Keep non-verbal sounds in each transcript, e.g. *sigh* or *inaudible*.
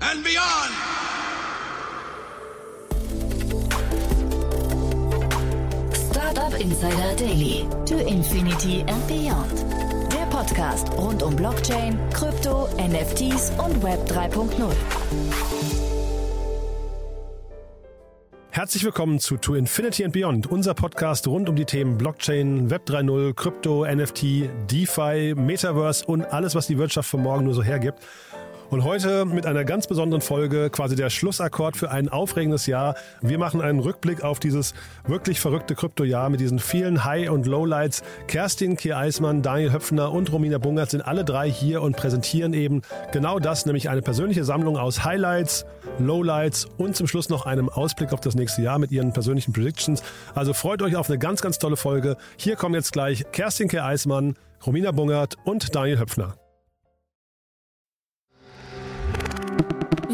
and beyond! Startup Insider Daily. To Infinity and Beyond. Der Podcast rund um Blockchain, Krypto, NFTs und Web 3.0. Herzlich willkommen zu To Infinity and Beyond, unser Podcast rund um die Themen Blockchain, Web 3.0, Krypto, NFT, DeFi, Metaverse und alles, was die Wirtschaft von morgen nur so hergibt. Und heute mit einer ganz besonderen Folge, quasi der Schlussakkord für ein aufregendes Jahr. Wir machen einen Rückblick auf dieses wirklich verrückte Kryptojahr mit diesen vielen High- und Lowlights. Kerstin Kier Eismann, Daniel Höpfner und Romina Bungert sind alle drei hier und präsentieren eben genau das, nämlich eine persönliche Sammlung aus Highlights, Lowlights und zum Schluss noch einem Ausblick auf das nächste Jahr mit ihren persönlichen Predictions. Also freut euch auf eine ganz, ganz tolle Folge. Hier kommen jetzt gleich Kerstin Kier Eismann, Romina Bungert und Daniel Höpfner.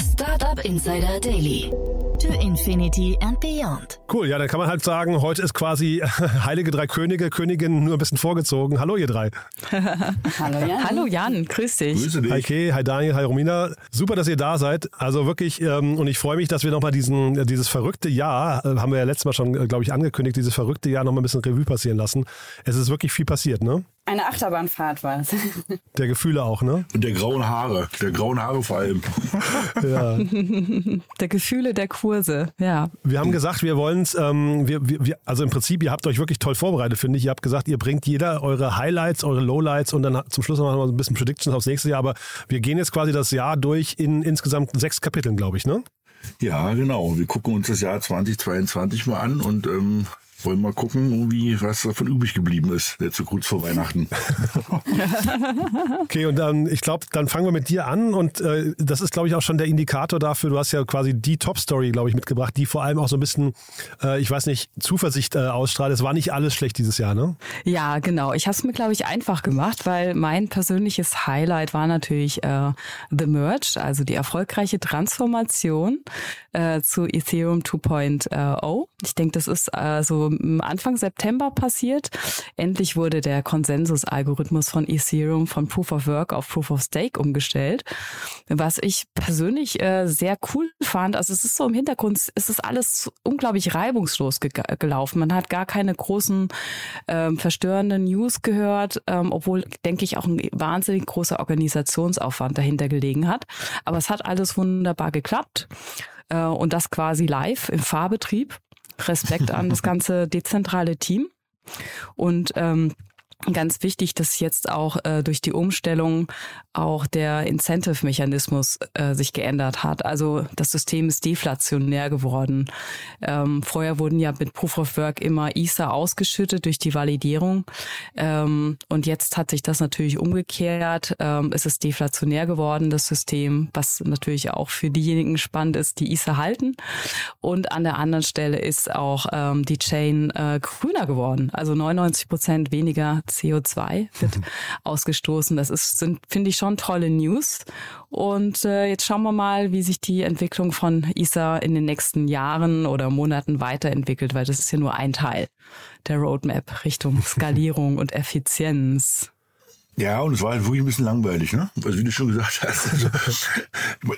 Startup Insider Daily. To Infinity and Beyond. Cool, ja, dann kann man halt sagen, heute ist quasi *laughs* Heilige Drei Könige, Königin nur ein bisschen vorgezogen. Hallo ihr drei. *laughs* Hallo Jan. Hallo Jan, grüß dich. Grüße dich. Hi Kay, hi Daniel, hi Romina. Super, dass ihr da seid. Also wirklich, ähm, und ich freue mich, dass wir nochmal diesen, dieses verrückte Jahr, äh, haben wir ja letztes Mal schon, äh, glaube ich, angekündigt, dieses verrückte Jahr nochmal ein bisschen Revue passieren lassen. Es ist wirklich viel passiert, ne? Eine Achterbahnfahrt war es. *laughs* Der Gefühle auch, ne? Und der grauen Haare, der grauen Haare vor allem. *laughs* Ja. Der Gefühle der Kurse, ja. Wir haben gesagt, wir wollen es, ähm, wir, wir, wir, also im Prinzip, ihr habt euch wirklich toll vorbereitet, finde ich. Ihr habt gesagt, ihr bringt jeder eure Highlights, eure Lowlights und dann zum Schluss noch mal so ein bisschen Predictions aufs nächste Jahr. Aber wir gehen jetzt quasi das Jahr durch in insgesamt sechs Kapiteln, glaube ich, ne? Ja, genau. Wir gucken uns das Jahr 2022 mal an und ähm, wollen mal gucken, wie, was davon übrig geblieben ist, jetzt so kurz vor Weihnachten. *laughs* Okay, und dann, ich glaube, dann fangen wir mit dir an und äh, das ist, glaube ich, auch schon der Indikator dafür. Du hast ja quasi die Top-Story, glaube ich, mitgebracht, die vor allem auch so ein bisschen, äh, ich weiß nicht, Zuversicht äh, ausstrahlt. Es war nicht alles schlecht dieses Jahr, ne? Ja, genau. Ich habe es mir, glaube ich, einfach gemacht, weil mein persönliches Highlight war natürlich äh, The Merge, also die erfolgreiche Transformation äh, zu Ethereum 2.0. Ich denke, das ist äh, Anfang September passiert. Endlich wurde der Konsensus-Algorithmus von Ethereum von Proof of Work auf Proof of Stake umgestellt. Was ich persönlich äh, sehr cool fand, also es ist so im Hintergrund, es ist alles unglaublich reibungslos ge gelaufen. Man hat gar keine großen ähm, verstörenden News gehört, ähm, obwohl, denke ich, auch ein wahnsinnig großer Organisationsaufwand dahinter gelegen hat. Aber es hat alles wunderbar geklappt. Äh, und das quasi live im Fahrbetrieb. Respekt an das ganze dezentrale Team. Und ähm, Ganz wichtig, dass jetzt auch äh, durch die Umstellung auch der Incentive-Mechanismus äh, sich geändert hat. Also das System ist deflationär geworden. Ähm, vorher wurden ja mit Proof of Work immer ISA ausgeschüttet durch die Validierung. Ähm, und jetzt hat sich das natürlich umgekehrt. Ähm, es ist deflationär geworden, das System, was natürlich auch für diejenigen spannend ist, die ISA halten. Und an der anderen Stelle ist auch ähm, die Chain äh, grüner geworden. Also 99 Prozent weniger CO2 wird ausgestoßen. Das ist, sind, finde ich, schon tolle News. Und äh, jetzt schauen wir mal, wie sich die Entwicklung von ISA in den nächsten Jahren oder Monaten weiterentwickelt, weil das ist ja nur ein Teil der Roadmap Richtung *laughs* Skalierung und Effizienz. Ja, und es war halt wirklich ein bisschen langweilig, ne? Also wie du schon gesagt hast. Also,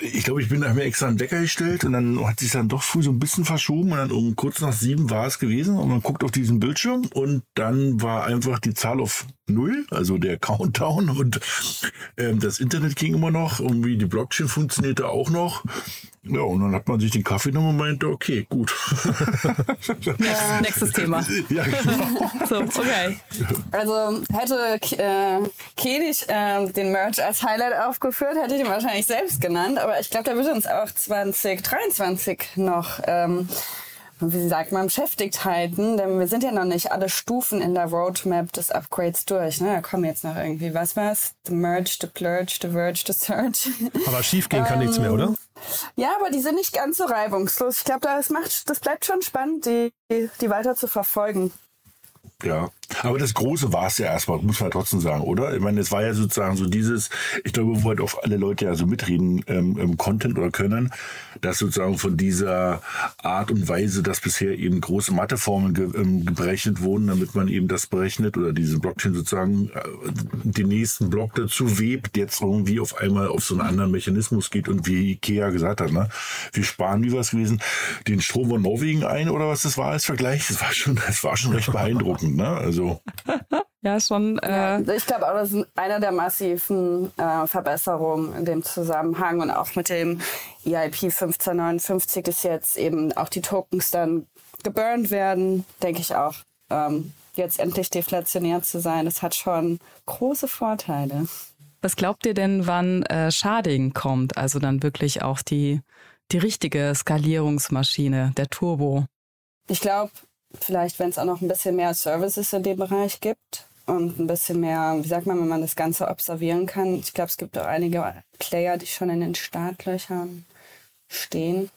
ich glaube, ich bin da mir extra einen Wecker gestellt und dann hat sich dann doch früh so ein bisschen verschoben und dann um kurz nach sieben war es gewesen und man guckt auf diesen Bildschirm und dann war einfach die Zahl auf null, also der Countdown und ähm, das Internet ging immer noch, irgendwie die Blockchain funktionierte auch noch. Ja, und dann hat man sich den Kaffee genommen und meinte, okay, gut. *laughs* Ja. Nächstes Thema. *laughs* Ja, genau. So, okay. Also hätte äh, Kedig äh, den Merch als Highlight aufgeführt, hätte ich ihn wahrscheinlich selbst genannt. Aber ich glaube, der wird uns auch 2023 noch, ähm, wie sagt man, beschäftigt halten. Denn wir sind ja noch nicht alle Stufen in der Roadmap des Upgrades durch. Ne? Da kommen jetzt noch irgendwie, was war's? The Merge, the Plurge, the Verge, the Search. Aber schief gehen kann nichts mehr, oder? Ja, aber die sind nicht ganz so reibungslos. Ich glaube, das das bleibt schon spannend, die, die weiter zu verfolgen. Ja, aber das Große war es ja erstmal, muss man trotzdem sagen, oder? Ich meine, es war ja sozusagen so dieses, ich glaube, wo halt auch alle Leute ja so mitreden ähm, im Content oder können, dass sozusagen von dieser Art und Weise, dass bisher eben große Matheformeln ge, ähm, berechnet wurden, damit man eben das berechnet oder diese Blockchain sozusagen äh, den nächsten Block dazu webt, jetzt irgendwie auf einmal auf so einen anderen Mechanismus geht und wie Ikea gesagt hat, ne? Wir sparen, wie war es gewesen, den Strom von Norwegen ein oder was das war als Vergleich? Das war schon, das war schon recht beeindruckend, ne? Also *laughs* Ja, schon. Äh, Ja, ich glaube auch, das ist eine der massiven äh, Verbesserungen in dem Zusammenhang und auch mit dem EIP 1559 ist jetzt eben auch die Tokens dann geburnt werden, denke ich auch. Ähm, jetzt endlich deflationär zu sein, das hat schon große Vorteile. Was glaubt ihr denn, wann äh, Sharding kommt? Also dann wirklich auch die, die richtige Skalierungsmaschine, der Turbo. Ich glaube, vielleicht, wenn es auch noch ein bisschen mehr Services in dem Bereich gibt und ein bisschen mehr, wie sagt man, wenn man das Ganze observieren kann. Ich glaube, es gibt auch einige Player, die schon in den Startlöchern stehen.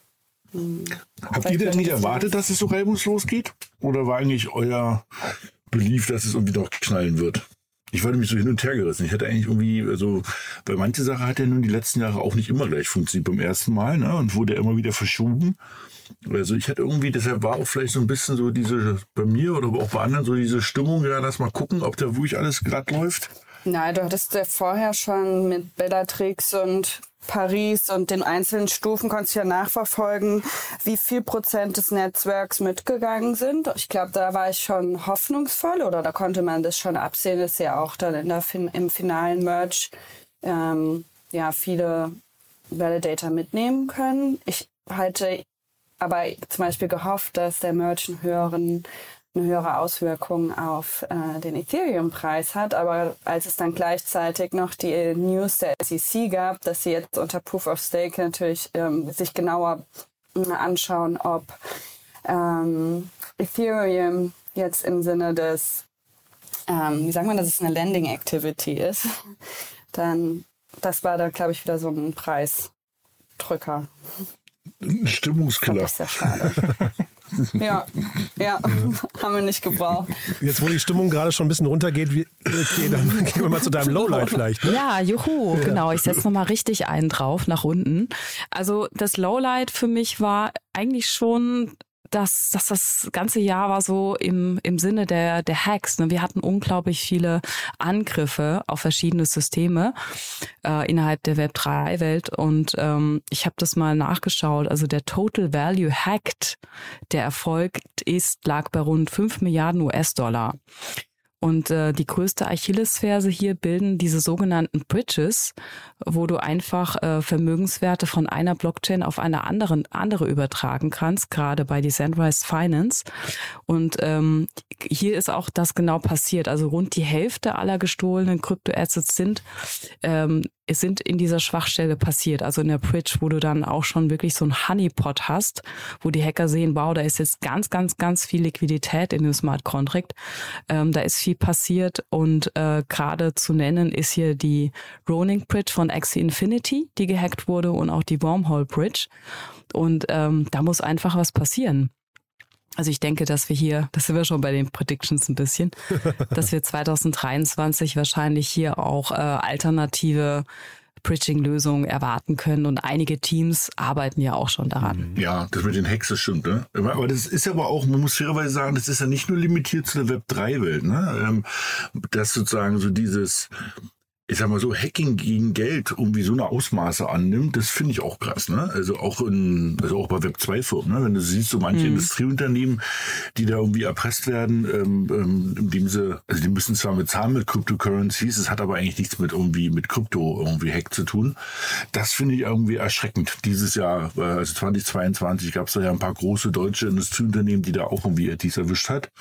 Hm. Habt ihr denn nicht erwartet, dass es so reibungslos geht? Oder war eigentlich euer Belief, dass es irgendwie doch knallen wird? Ich war nämlich so hin und her gerissen. Ich hatte eigentlich irgendwie, also bei manche Sache hat ja nun die letzten Jahre auch nicht immer gleich funktioniert beim ersten Mal, ne? Und wurde immer wieder verschoben. Also ich hatte irgendwie, deshalb war auch vielleicht so ein bisschen so diese, bei mir oder auch bei anderen so diese Stimmung, ja, lass mal gucken, ob da wirklich alles glatt läuft. Nein, du hattest ja vorher schon mit Bellatrix und Paris und den einzelnen Stufen konntest du ja nachverfolgen, wie viel Prozent des Netzwerks mitgegangen sind. Ich glaube, da war ich schon hoffnungsvoll oder da konnte man das schon absehen, dass ja auch dann in der fin im finalen Merge ähm, ja viele Validator mitnehmen können. Ich halte aber zum Beispiel gehofft, dass der Merge einen höheren eine höhere Auswirkung auf äh, den Ethereum-Preis hat. Aber als es dann gleichzeitig noch die News der SEC gab, dass sie jetzt unter Proof of Stake natürlich ähm, sich genauer äh, anschauen, ob ähm, Ethereum jetzt im Sinne des, ähm, wie sagt man, dass es eine Lending Activity ist, dann das war da, glaube ich, wieder so ein Preisdrücker. Ein Stimmungskiller. Das ist ja schade. *laughs* Ja, ja, *laughs* haben wir nicht gebraucht. Jetzt, wo die Stimmung gerade schon ein bisschen runtergeht, wie, okay, dann *laughs* gehen wir mal zu deinem Lowlight vielleicht. Ne? Ja, juhu, genau. Ich setze nochmal richtig einen drauf nach unten. Also das Lowlight für mich war eigentlich schon dass, dass das ganze Jahr war so im, im Sinne der, der Hacks. Ne? Wir hatten unglaublich viele Angriffe auf verschiedene Systeme äh, innerhalb der Web3-Welt und ähm, ich habe das mal nachgeschaut. Also der Total Value Hacked, der erfolgt ist, lag bei rund 5 Milliarden US-Dollar. Und äh, die größte Achillesferse hier bilden diese sogenannten Bridges, wo du einfach äh, Vermögenswerte von einer Blockchain auf eine andere, andere übertragen kannst, gerade bei Decentralized Finance. Und ähm, hier ist auch das genau passiert. Also rund die Hälfte aller gestohlenen Kryptoassets sind ähm, es sind in dieser Schwachstelle passiert, also in der Bridge, wo du dann auch schon wirklich so ein Honeypot hast, wo die Hacker sehen, wow, da ist jetzt ganz, ganz, ganz viel Liquidität in dem Smart Contract, ähm, da ist viel passiert und äh, gerade zu nennen ist hier die Roning Bridge von Axie Infinity, die gehackt wurde und auch die Wormhole Bridge. Und ähm, da muss einfach was passieren. Also ich denke, dass wir hier, das sind wir schon bei den Predictions ein bisschen, *laughs* dass wir 2023 wahrscheinlich hier auch äh, alternative Bridging-Lösung erwarten können. Und einige Teams arbeiten ja auch schon daran. Ja, das mit den Hacks, stimmt. Ne? Aber das ist aber auch, man muss fairerweise sagen, das ist ja nicht nur limitiert zu der Web3-Welt. Ne? Ähm, dass sozusagen so dieses ich sag mal so, Hacking gegen Geld irgendwie so eine Ausmaße annimmt, das finde ich auch krass, ne? Also auch in, also auch bei Web 2 Firmen, ne? Wenn du siehst, so manche mhm. Industrieunternehmen, die da irgendwie erpresst werden, ähm, ähm, indem sie, also die müssen zwar bezahlen mit Cryptocurrencies, es hat aber eigentlich nichts mit irgendwie mit Krypto irgendwie Hack zu tun. Das finde ich irgendwie erschreckend. Dieses Jahr, äh, also 2022 gab es da ja ein paar große deutsche Industrieunternehmen, die da auch irgendwie dies erwischt hat.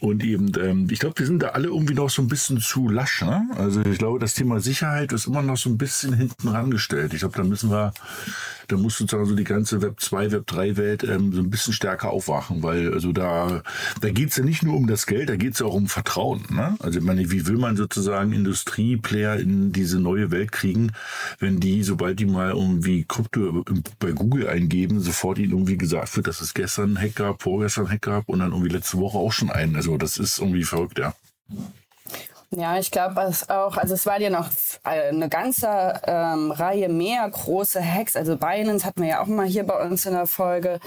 Und eben, ähm, ich glaube, die sind da alle irgendwie noch so ein bisschen zu lasch. Ne? Also ich glaube, das Thema Sicherheit ist immer noch so ein bisschen hinten rangestellt. Ich glaube, da müssen wir da muss sozusagen so die ganze Web 2, Web 3 Welt ähm, so ein bisschen stärker aufwachen, weil also da, da geht's ja nicht nur um das Geld, da geht's ja auch um Vertrauen. Ne? Also ich meine, wie will man sozusagen Industrieplayer in diese neue Welt kriegen, wenn die, sobald die mal irgendwie Krypto bei Google eingeben, sofort ihnen irgendwie gesagt wird, dass es gestern Hack gab, vorgestern Hack gab und dann irgendwie letzte Woche auch schon einen. Also das ist irgendwie verrückt, ja. Ja, ich glaube es auch, also es war ja noch eine ganze ähm, Reihe mehr große Hacks. Also Binance hatten wir ja auch mal hier bei uns in der Folge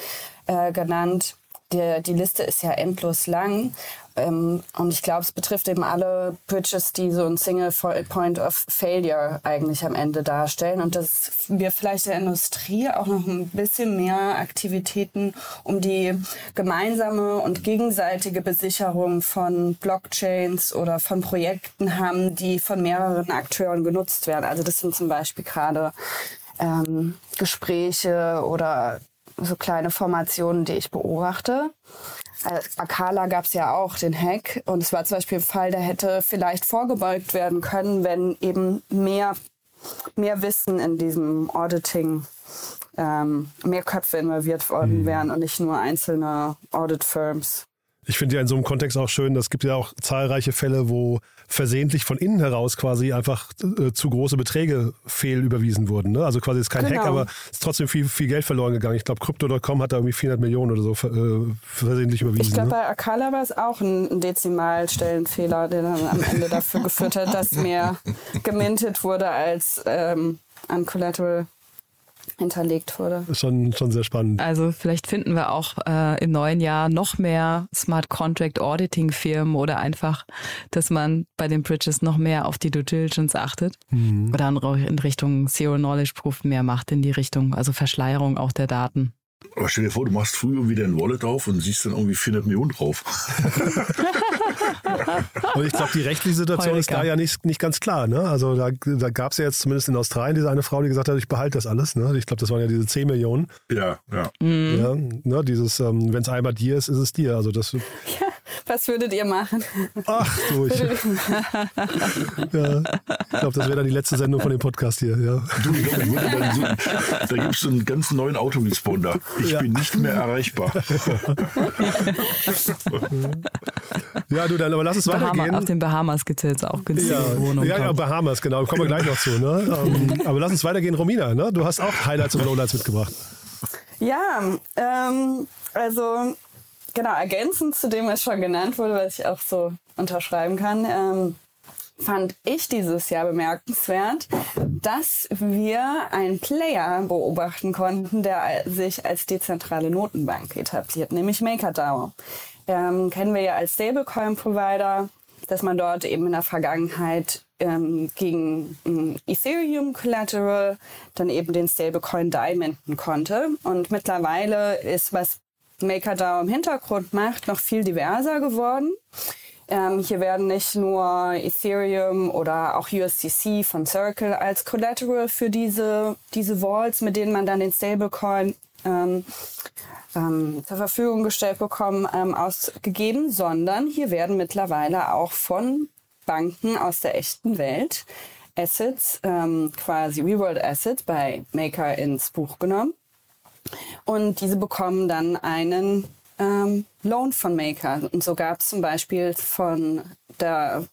äh, genannt. Die, die Liste ist ja endlos lang. Ähm, und ich glaube, es betrifft eben alle Bridges, die so ein Single Point of Failure eigentlich am Ende darstellen. Und dass wir vielleicht der Industrie auch noch ein bisschen mehr Aktivitäten um die gemeinsame und gegenseitige Besicherung von Blockchains oder von Projekten haben, die von mehreren Akteuren genutzt werden. Also das sind zum Beispiel gerade ähm, Gespräche oder so kleine Formationen, die ich beobachte. Akala gab es ja auch den Hack und es war zum Beispiel ein Fall, der hätte vielleicht vorgebeugt werden können, wenn eben mehr, mehr Wissen in diesem Auditing, ähm, mehr Köpfe involviert worden mhm. wären und nicht nur einzelne Audit-Firms. Ich finde ja in so einem Kontext auch schön, es gibt ja auch zahlreiche Fälle, wo versehentlich von innen heraus quasi einfach äh, zu große Beträge fehlüberwiesen wurden. Ne? Also quasi ist kein genau. Hack, aber es ist trotzdem viel, viel Geld verloren gegangen. Ich glaube, Crypto.com hat da irgendwie 400 Millionen oder so äh, versehentlich überwiesen. Ich glaube, ne? bei Akala war es auch ein Dezimalstellenfehler, der dann am Ende dafür geführt hat, dass mehr gemintet wurde als ähm, an Collateral hinterlegt wurde. Schon, schon sehr spannend. Also vielleicht finden wir auch äh, im neuen Jahr noch mehr Smart Contract Auditing Firmen oder einfach, dass man bei den Bridges noch mehr auf die Due Diligence achtet mhm. oder in Richtung Zero Knowledge Proof mehr macht in die Richtung, also Verschleierung auch der Daten. Aber stell dir vor, du machst früher wieder ein Wallet auf und siehst dann irgendwie 400 Millionen drauf. *laughs* *laughs* und ich glaube, die rechtliche Situation Heuriger. ist da ja nicht, nicht ganz klar. Ne? Also da, da gab es ja jetzt zumindest in Australien diese eine Frau, die gesagt hat, ich behalte das alles. Ne? Ich glaube, das waren ja diese 10 Millionen. Ja, ja. Mhm. ja ne? Dieses, ähm, wenn es einmal dir ist, ist es dir. Also das, ja. Was würdet ihr machen? Ach, du, ich, *laughs* ja, ich glaube, das wäre dann die letzte Sendung von dem Podcast hier. Ja. Du, ich glaube, ich würde dann so, da gibt es einen ganz neuen Autoresponder. Ich ja. bin nicht mehr erreichbar. *laughs* ja, du, dann aber lass es Bahama, weitergehen. Auf den Bahamas gibt es jetzt auch günstige ja, Wohnungen. Ja, ja, Bahamas, genau. Kommen wir gleich noch zu. Ne? *laughs* Ähm, aber lass uns weitergehen. Romina, ne? du hast auch Highlights und Lowlights mitgebracht. Ja, ähm, also genau, ergänzend zu dem, was schon genannt wurde, was ich auch so unterschreiben kann, ähm, fand ich dieses Jahr bemerkenswert, dass wir einen Player beobachten konnten, der sich als dezentrale Notenbank etabliert, nämlich MakerDAO. Ähm, kennen wir ja als Stablecoin-Provider, dass man dort eben in der Vergangenheit ähm, gegen ähm, Ethereum Collateral dann eben den Stablecoin DAI minten konnte. Und mittlerweile ist, was MakerDAO im Hintergrund macht, noch viel diverser geworden. Ähm, hier werden nicht nur Ethereum oder auch USDC von Circle als Collateral für diese, diese Vaults, mit denen man dann den Stablecoin ähm, ähm, zur Verfügung gestellt bekommen, ähm, ausgegeben, sondern hier werden mittlerweile auch von Banken aus der echten Welt Assets, ähm, quasi Reworld Assets bei Maker ins Buch genommen und diese bekommen dann einen ähm, Loan von Maker. Und so gab es zum Beispiel von der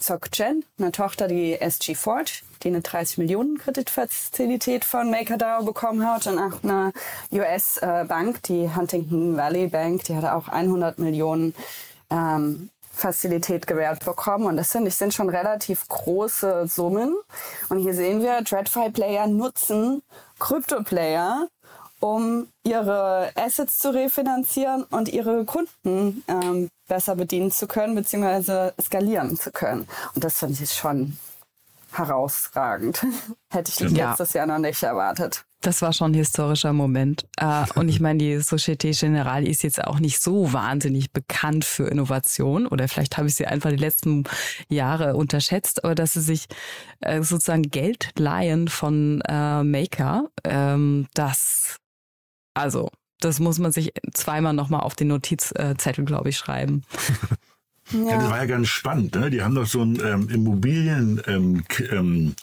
SocGen, eine Tochter, die SG Forge, die eine 30 Millionen Kreditfazilität von MakerDAO bekommen hat und auch eine US-Bank, die Huntington Valley Bank, die hatte auch 100 Millionen ähm, Fazilität gewährt bekommen. Und das finde ich sind schon relativ große Summen. Und hier sehen wir, TradFi-Player nutzen Krypto-Player, um ihre Assets zu refinanzieren und ihre Kunden ähm, besser bedienen zu können, beziehungsweise skalieren zu können. Und das finde ich schon herausragend. *laughs* Hätte ich Ja. letztes Jahr noch nicht erwartet. Das war schon ein historischer Moment. Äh, und ich meine, die Societe Generale ist jetzt auch nicht so wahnsinnig bekannt für Innovation. Oder vielleicht habe ich sie einfach die letzten Jahre unterschätzt, aber dass sie sich äh, sozusagen Geld leihen von äh, Maker, ähm, das, also, das muss man sich zweimal nochmal auf den Notizzettel, glaube ich, schreiben. *laughs* Ja. das war ja ganz spannend. Ne? Die haben doch so ein ähm, Immobilien ähm, ähm,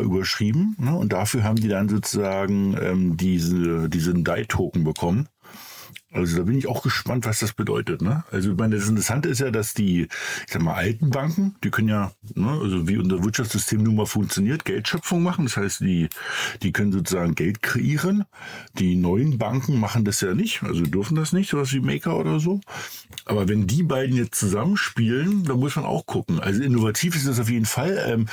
überschrieben. Ne? Und dafür haben die dann sozusagen ähm, diese, diesen DAI-Token bekommen. Also da bin ich auch gespannt, was das bedeutet. Ne? Also ich meine, das Interessante ist ja, dass die, ich sag mal, alten Banken, die können ja, ne, also wie unser Wirtschaftssystem nun mal funktioniert, Geldschöpfung machen. Das heißt, die, die können sozusagen Geld kreieren. Die neuen Banken machen das ja nicht, also dürfen das nicht, sowas wie Maker oder so. Aber wenn die beiden jetzt zusammenspielen, dann muss man auch gucken. Also innovativ ist das auf jeden Fall. Ähm,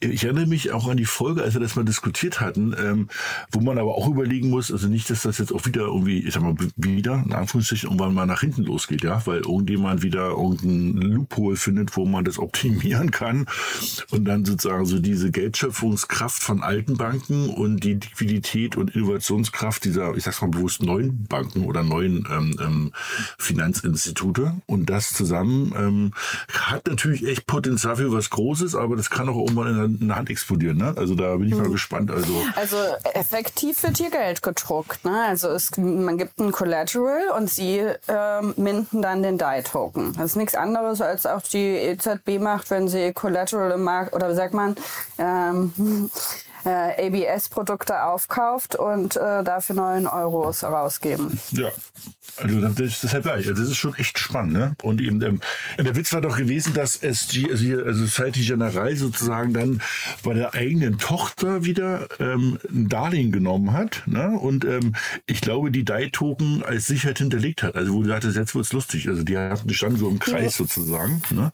ich erinnere mich auch an die Folge, als wir das mal diskutiert hatten, ähm, wo man aber auch überlegen muss, also nicht, dass das jetzt auch wieder irgendwie, ich sag mal, wieder, in Anführungsstrichen, irgendwann mal nach hinten losgeht, ja, weil irgendjemand wieder irgendeinen Loophole findet, wo man das optimieren kann und dann sozusagen so diese Geldschöpfungskraft von alten Banken und die Liquidität und Innovationskraft dieser, ich sag's mal bewusst, neuen Banken oder neuen ähm, ähm, Finanzinstitute und das zusammen ähm, hat natürlich echt Potenzial für was Großes, aber das kann auch irgendwann in der, in der Hand explodieren. Ne? Also da bin ich mal gespannt. Also Also effektiv wird hier Geld gedruckt. Ne? Also es, man gibt ein Collateral und sie ähm, minden dann den DAI-Token. Das ist nichts anderes, als auch die EZB macht, wenn sie Collateral im Markt, oder wie sagt man, ähm, äh, ABS-Produkte aufkauft und äh, dafür 9 Euros rausgeben. Ja. Also das ist deshalb gleich. Also das ist schon echt spannend, ne? Und eben ähm, der Witz war doch gewesen, dass SG, also hier, also Society General sozusagen dann bei der eigenen Tochter wieder ähm, ein Darlehen genommen hat, ne? Und ähm, ich glaube, die DAI-Token als Sicherheit hinterlegt hat. Also wo du sagtest, jetzt wird's lustig. Also die hatten die standen so im Kreis sozusagen, ne?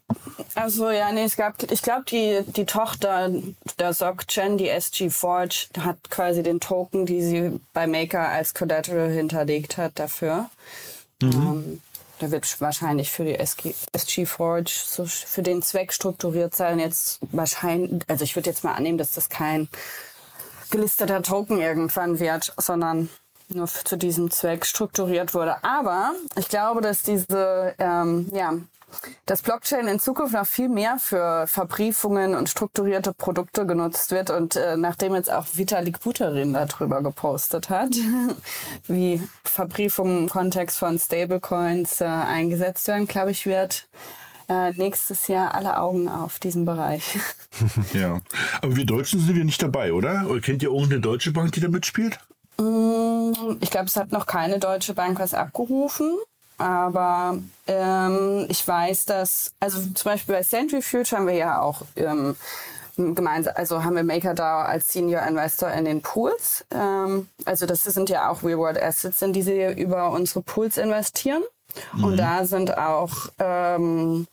Also ja, nee, es gab, ich glaube, die, die Tochter der SocGen, die SG Forge, hat quasi den Token, die sie bei Maker als Collateral hinterlegt hat, dafür. Ähm, der wird wahrscheinlich für die SG, SG Forge so für den Zweck strukturiert sein. Jetzt wahrscheinlich, also ich würde jetzt mal annehmen, dass das kein gelisteter Token irgendwann wird, sondern nur zu diesem Zweck strukturiert wurde. Aber ich glaube, dass diese, ähm, ja, dass Blockchain in Zukunft noch viel mehr für Verbriefungen und strukturierte Produkte genutzt wird. Und äh, nachdem jetzt auch Vitalik Buterin darüber gepostet hat, *laughs* wie Verbriefungen im Kontext von Stablecoins äh, eingesetzt werden, glaube ich, wird äh, nächstes Jahr alle Augen auf diesen Bereich. *laughs* Ja. Aber wir Deutschen sind wir nicht dabei, oder? Oder kennt ihr irgendeine deutsche Bank, die da mitspielt? Mm, Ich glaube, es hat noch keine deutsche Bank was abgerufen. Aber ähm, ich weiß, dass, also zum Beispiel bei Centrifuge haben wir ja auch ähm, gemeinsam, also haben wir MakerDAO als Senior Investor in den Pools. Ähm, also das sind ja auch Reward Assets, in die sie über unsere Pools investieren. Und da sind auch ähm,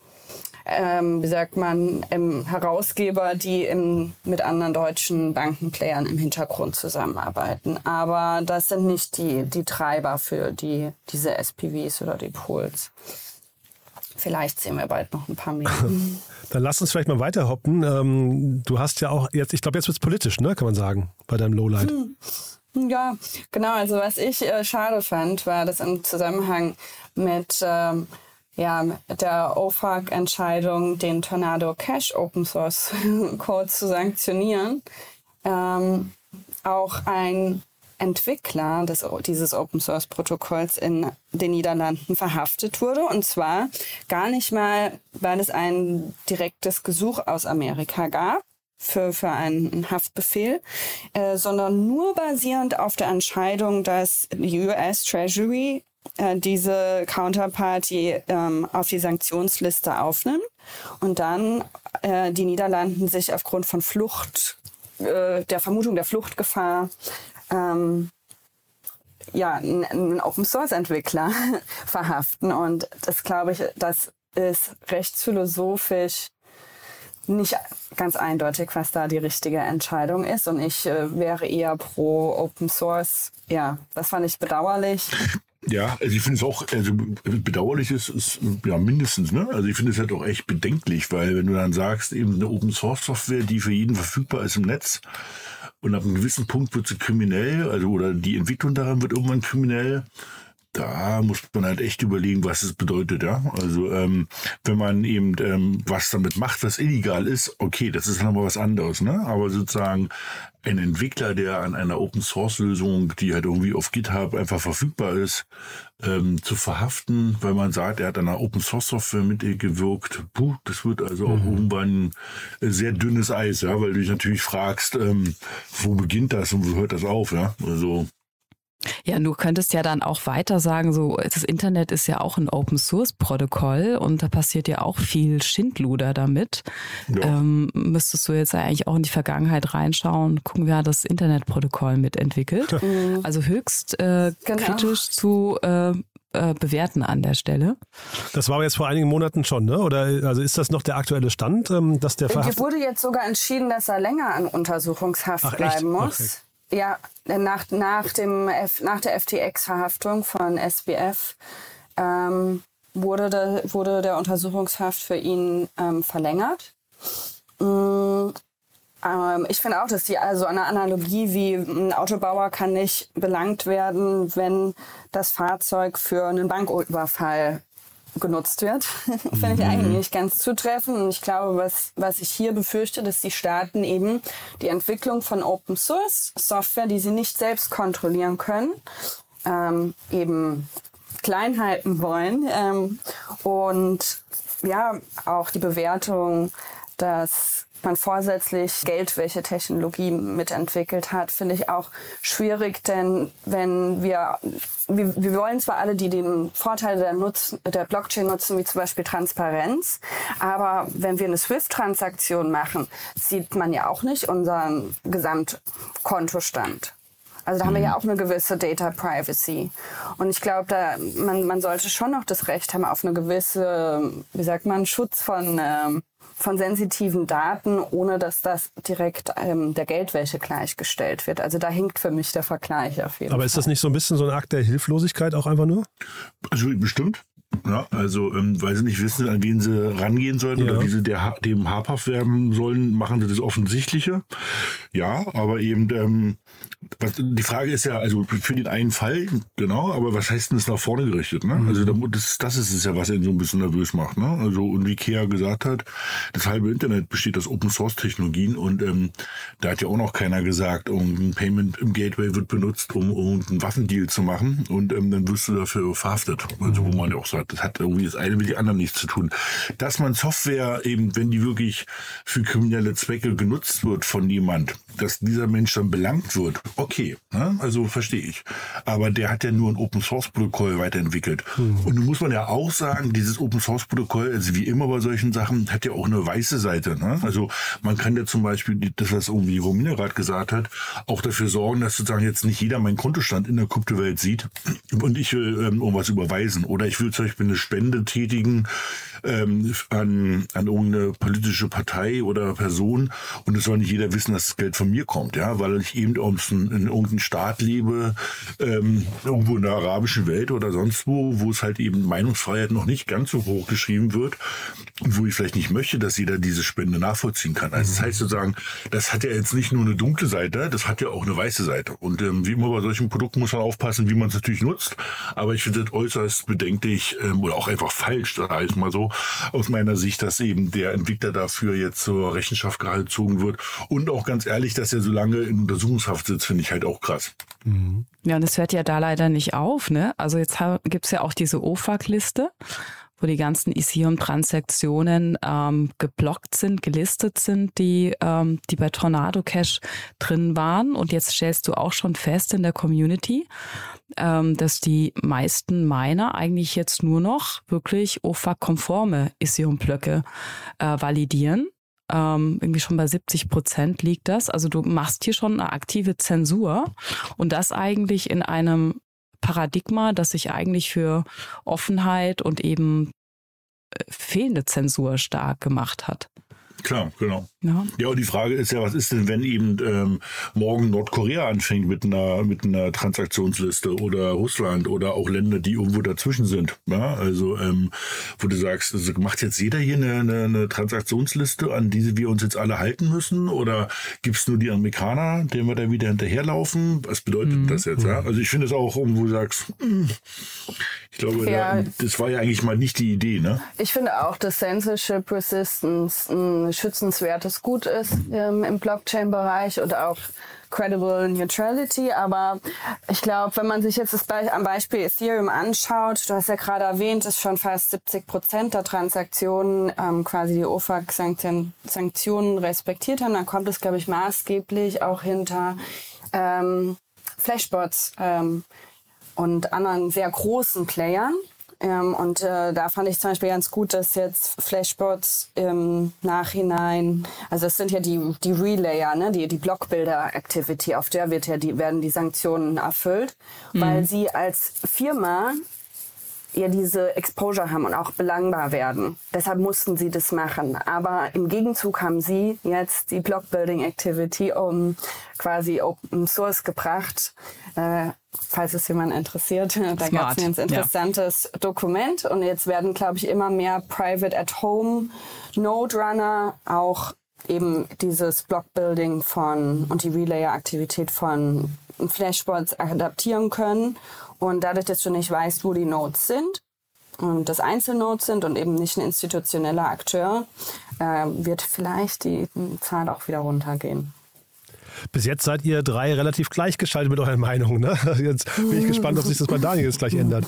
ähm, wie sagt man, ähm, Herausgeber, die im, mit anderen deutschen Bankenplayern im Hintergrund zusammenarbeiten. Aber das sind nicht die, die Treiber für die, diese SPVs oder die Pools. Vielleicht sehen wir bald noch ein paar mehr. *laughs* Dann lass uns vielleicht mal weiterhoppen. Ähm, du hast ja auch jetzt, ich glaube, jetzt wird's politisch, ne, kann man sagen, bei deinem Lowlight. Ja, genau. Also was ich äh, schade fand, war, dass im Zusammenhang mit ähm, ja, der OFAC-Entscheidung, den Tornado Cash Open Source *laughs* Code zu sanktionieren, ähm, auch ein Entwickler des, dieses Open Source Protokolls in den Niederlanden verhaftet wurde. Und zwar gar nicht mal, weil es ein direktes Gesuch aus Amerika gab, für, für einen Haftbefehl, äh, sondern nur basierend auf der Entscheidung, dass die US Treasury diese Counterparty ähm, auf die Sanktionsliste aufnimmt und dann äh, die Niederlanden sich aufgrund von Flucht, äh, der Vermutung der Fluchtgefahr ähm, ja, einen Open Source Entwickler *laughs* verhaften. Und das glaube ich, das ist rechtsphilosophisch nicht ganz eindeutig, was da die richtige Entscheidung ist. Und ich äh, wäre eher pro Open Source. Ja, das fand ich bedauerlich. *laughs* Ja, also ich finde es auch, also bedauerlich ist, ist ja mindestens, ne? Also ich finde es halt auch echt bedenklich, weil wenn du dann sagst, eben eine Open Source Software, die für jeden verfügbar ist im Netz und ab einem gewissen Punkt wird sie kriminell, also oder die Entwicklung daran wird irgendwann kriminell, da muss man halt echt überlegen, was es bedeutet, ja. Also ähm, wenn man eben ähm, was damit macht, was illegal ist, okay, das ist nochmal was anderes, ne? Aber sozusagen ein Entwickler, der an einer Open Source Lösung, die halt irgendwie auf GitHub einfach verfügbar ist, ähm, zu verhaften, weil man sagt, er hat an einer Open Source Software mitgewirkt, puh, das wird also auch mhm. irgendwann sehr dünnes Eis, ja, weil du dich natürlich fragst, ähm, wo beginnt das und wo hört das auf, ja? Also ja, du könntest ja dann auch weiter sagen, so das Internet ist ja auch ein Open Source Protokoll und da passiert ja auch viel Schindluder damit. Ja. Ähm, müsstest du jetzt eigentlich auch in die Vergangenheit reinschauen, gucken, wer hat das Internetprotokoll mitentwickelt. *laughs* Mhm. Also höchst äh, genau. kritisch zu äh, äh, bewerten an der Stelle. Das war jetzt vor einigen Monaten schon, ne? Oder also ist das noch der aktuelle Stand, ähm, dass der Verhaft wurde jetzt sogar entschieden, dass er länger an Untersuchungshaft Ach, bleiben muss. Ach, ja, nach, nach, dem F, nach der FTX-Verhaftung von SBF ähm, wurde, de, wurde der Untersuchungshaft für ihn ähm, verlängert. Mhm. Ähm, ich finde auch, dass die, also eine Analogie wie ein Autobauer kann nicht belangt werden, wenn das Fahrzeug für einen Banküberfall genutzt wird, *laughs* finde ich mhm. eigentlich nicht ganz zutreffend. Und ich glaube, was, was ich hier befürchte, dass die Staaten eben die Entwicklung von Open Source Software, die sie nicht selbst kontrollieren können, ähm, eben klein halten wollen. Ähm, und ja, auch die Bewertung, dass man vorsätzlich Geldwäsche-Technologie mitentwickelt hat, finde ich auch schwierig, denn wenn wir, wir, wir wollen zwar alle die den Vorteile der, Nutz, der Blockchain nutzen, wie zum Beispiel Transparenz, aber wenn wir eine SWIFT-Transaktion machen, sieht man ja auch nicht unseren Gesamtkontostand. Also da haben wir ja mhm. auch eine gewisse Data Privacy. Und ich glaube, da man, man sollte schon noch das Recht haben auf eine gewisse, wie sagt man, Schutz von ähm, von sensitiven Daten, ohne dass das direkt ähm, der Geldwäsche gleichgestellt wird. Also da hinkt für mich der Vergleich auf jeden Aber Fall. ist das nicht so ein bisschen so ein Akt der Hilflosigkeit auch einfach nur? Also bestimmt. Ja, also ähm, weil sie nicht wissen, an wen sie rangehen sollten ja. oder wie sie der, dem habhaft werden sollen, machen sie das Offensichtliche. Ja, aber eben ähm, was, die Frage ist ja, also für den einen Fall, genau, aber was heißt denn das nach vorne gerichtet? Ne? Mhm. Also das, das ist es ja, was ihn so ein bisschen nervös macht. Ne? Also und wie Kea gesagt hat, das halbe Internet besteht aus Open Source Technologien und ähm, da hat ja auch noch keiner gesagt, ein Payment im Gateway wird benutzt, um, um einen Waffendeal zu machen und ähm, dann wirst du dafür verhaftet. Also wo man ja auch sagt, das hat irgendwie das eine mit dem anderen nichts zu tun. Dass man Software eben, wenn die wirklich für kriminelle Zwecke genutzt wird von jemand, dass dieser Mensch dann belangt wird, okay, ne? also verstehe ich. Aber der hat ja nur ein Open Source Protokoll weiterentwickelt. Mhm. Und nun muss man ja auch sagen, dieses Open Source Protokoll, also wie immer bei solchen Sachen, hat ja auch eine weiße Seite. Ne? Also man kann ja zum Beispiel, das was irgendwie Romina gerade gesagt hat, auch dafür sorgen, dass sozusagen jetzt nicht jeder meinen Kontostand in der Kryptowelt sieht und ich will ähm, irgendwas überweisen. Oder ich will zum Beispiel eine Spende tätigen ähm, an, an irgendeine politische Partei oder Person und es soll nicht jeder wissen, dass das Geld von mir kommt, ja, weil ich eben in, in irgendeinem Staat lebe, ähm, irgendwo in der arabischen Welt oder sonst wo, wo es halt eben Meinungsfreiheit noch nicht ganz so hoch geschrieben wird und wo ich vielleicht nicht möchte, dass jeder diese Spende nachvollziehen kann. Also das heißt sozusagen, das hat ja jetzt nicht nur eine dunkle Seite, das hat ja auch eine weiße Seite. Und ähm, wie immer bei solchen Produkten muss man aufpassen, wie man es natürlich nutzt. Aber ich finde das äußerst bedenklich ähm, oder auch einfach falsch, sag ich mal so, aus meiner Sicht, dass eben der Entwickler dafür jetzt zur Rechenschaft gezogen wird. Und auch ganz ehrlich, dass er so lange in Untersuchungshaft sitzt, finde ich halt auch krass. Mhm. Ja, und es hört ja da leider nicht auf, ne? Also jetzt gibt es ja auch diese OFAC-Liste wo die ganzen Ethereum-Transaktionen ähm, geblockt sind, gelistet sind, die, ähm, die bei Tornado Cash drin waren. Und jetzt stellst du auch schon fest in der Community, ähm, dass die meisten Miner eigentlich jetzt nur noch wirklich OFAC-konforme Ethereum-Blöcke äh, validieren. Ähm, irgendwie schon bei 70 Prozent liegt das. Also du machst hier schon eine aktive Zensur und das eigentlich in einem Paradigma, das sich eigentlich für Offenheit und eben äh, fehlende Zensur stark gemacht hat. Klar, genau. Ja. ja, und die Frage ist ja, was ist denn, wenn eben ähm, morgen Nordkorea anfängt mit einer, mit einer Transaktionsliste oder Russland oder auch Länder, die irgendwo dazwischen sind? Ja, also, ähm, wo du sagst, also macht jetzt jeder hier eine, eine, eine Transaktionsliste, an die wir uns jetzt alle halten müssen? Oder gibt es nur die Amerikaner, denen wir da wieder hinterherlaufen? Was bedeutet mhm. das jetzt? Ja? Also, ich finde es auch, wo du sagst, mh, hm, ich glaube, ja. da, das war ja eigentlich mal nicht die Idee, ne? Ich finde auch, dass Censorship Resistance ein schützenswertes Gut ist ähm, im Blockchain-Bereich und auch Credible Neutrality. Aber ich glaube, wenn man sich jetzt das Be am Beispiel Ethereum anschaut, du hast ja gerade erwähnt, dass schon fast 70 Prozent der Transaktionen ähm, quasi die OFAC-Sanktionen respektiert haben, dann kommt es, glaube ich, maßgeblich auch hinter ähm, Flashbots. Ähm, und anderen sehr großen Playern. Ähm, und äh, da fand ich zum Beispiel ganz gut, dass jetzt Flashbots im Nachhinein, also es sind ja die, die Relayer, ne, die, die Blockbuilder-Activity, auf der wird ja die, werden die Sanktionen erfüllt, mhm. weil sie als Firma ja diese Exposure haben und auch belangbar werden. Deshalb mussten sie das machen. Aber im Gegenzug haben sie jetzt die Blockbuilding Activity um quasi Open Source gebracht, äh, falls es jemand interessiert. *laughs* Da gab es ein interessantes ja. Dokument und jetzt werden, glaube ich, immer mehr Private at Home Node Runner auch eben dieses Blockbuilding von und die Relayer-Aktivität von Flashbots adaptieren können. Und dadurch, dass du nicht weißt, wo die Nodes sind und das Einzelnodes sind und eben nicht ein institutioneller Akteur, äh, wird vielleicht die Zahl auch wieder runtergehen. Bis jetzt seid ihr drei relativ gleichgeschaltet mit euren Meinungen. Ne? Jetzt bin ich gespannt, ob sich das bei Daniel jetzt gleich ändert.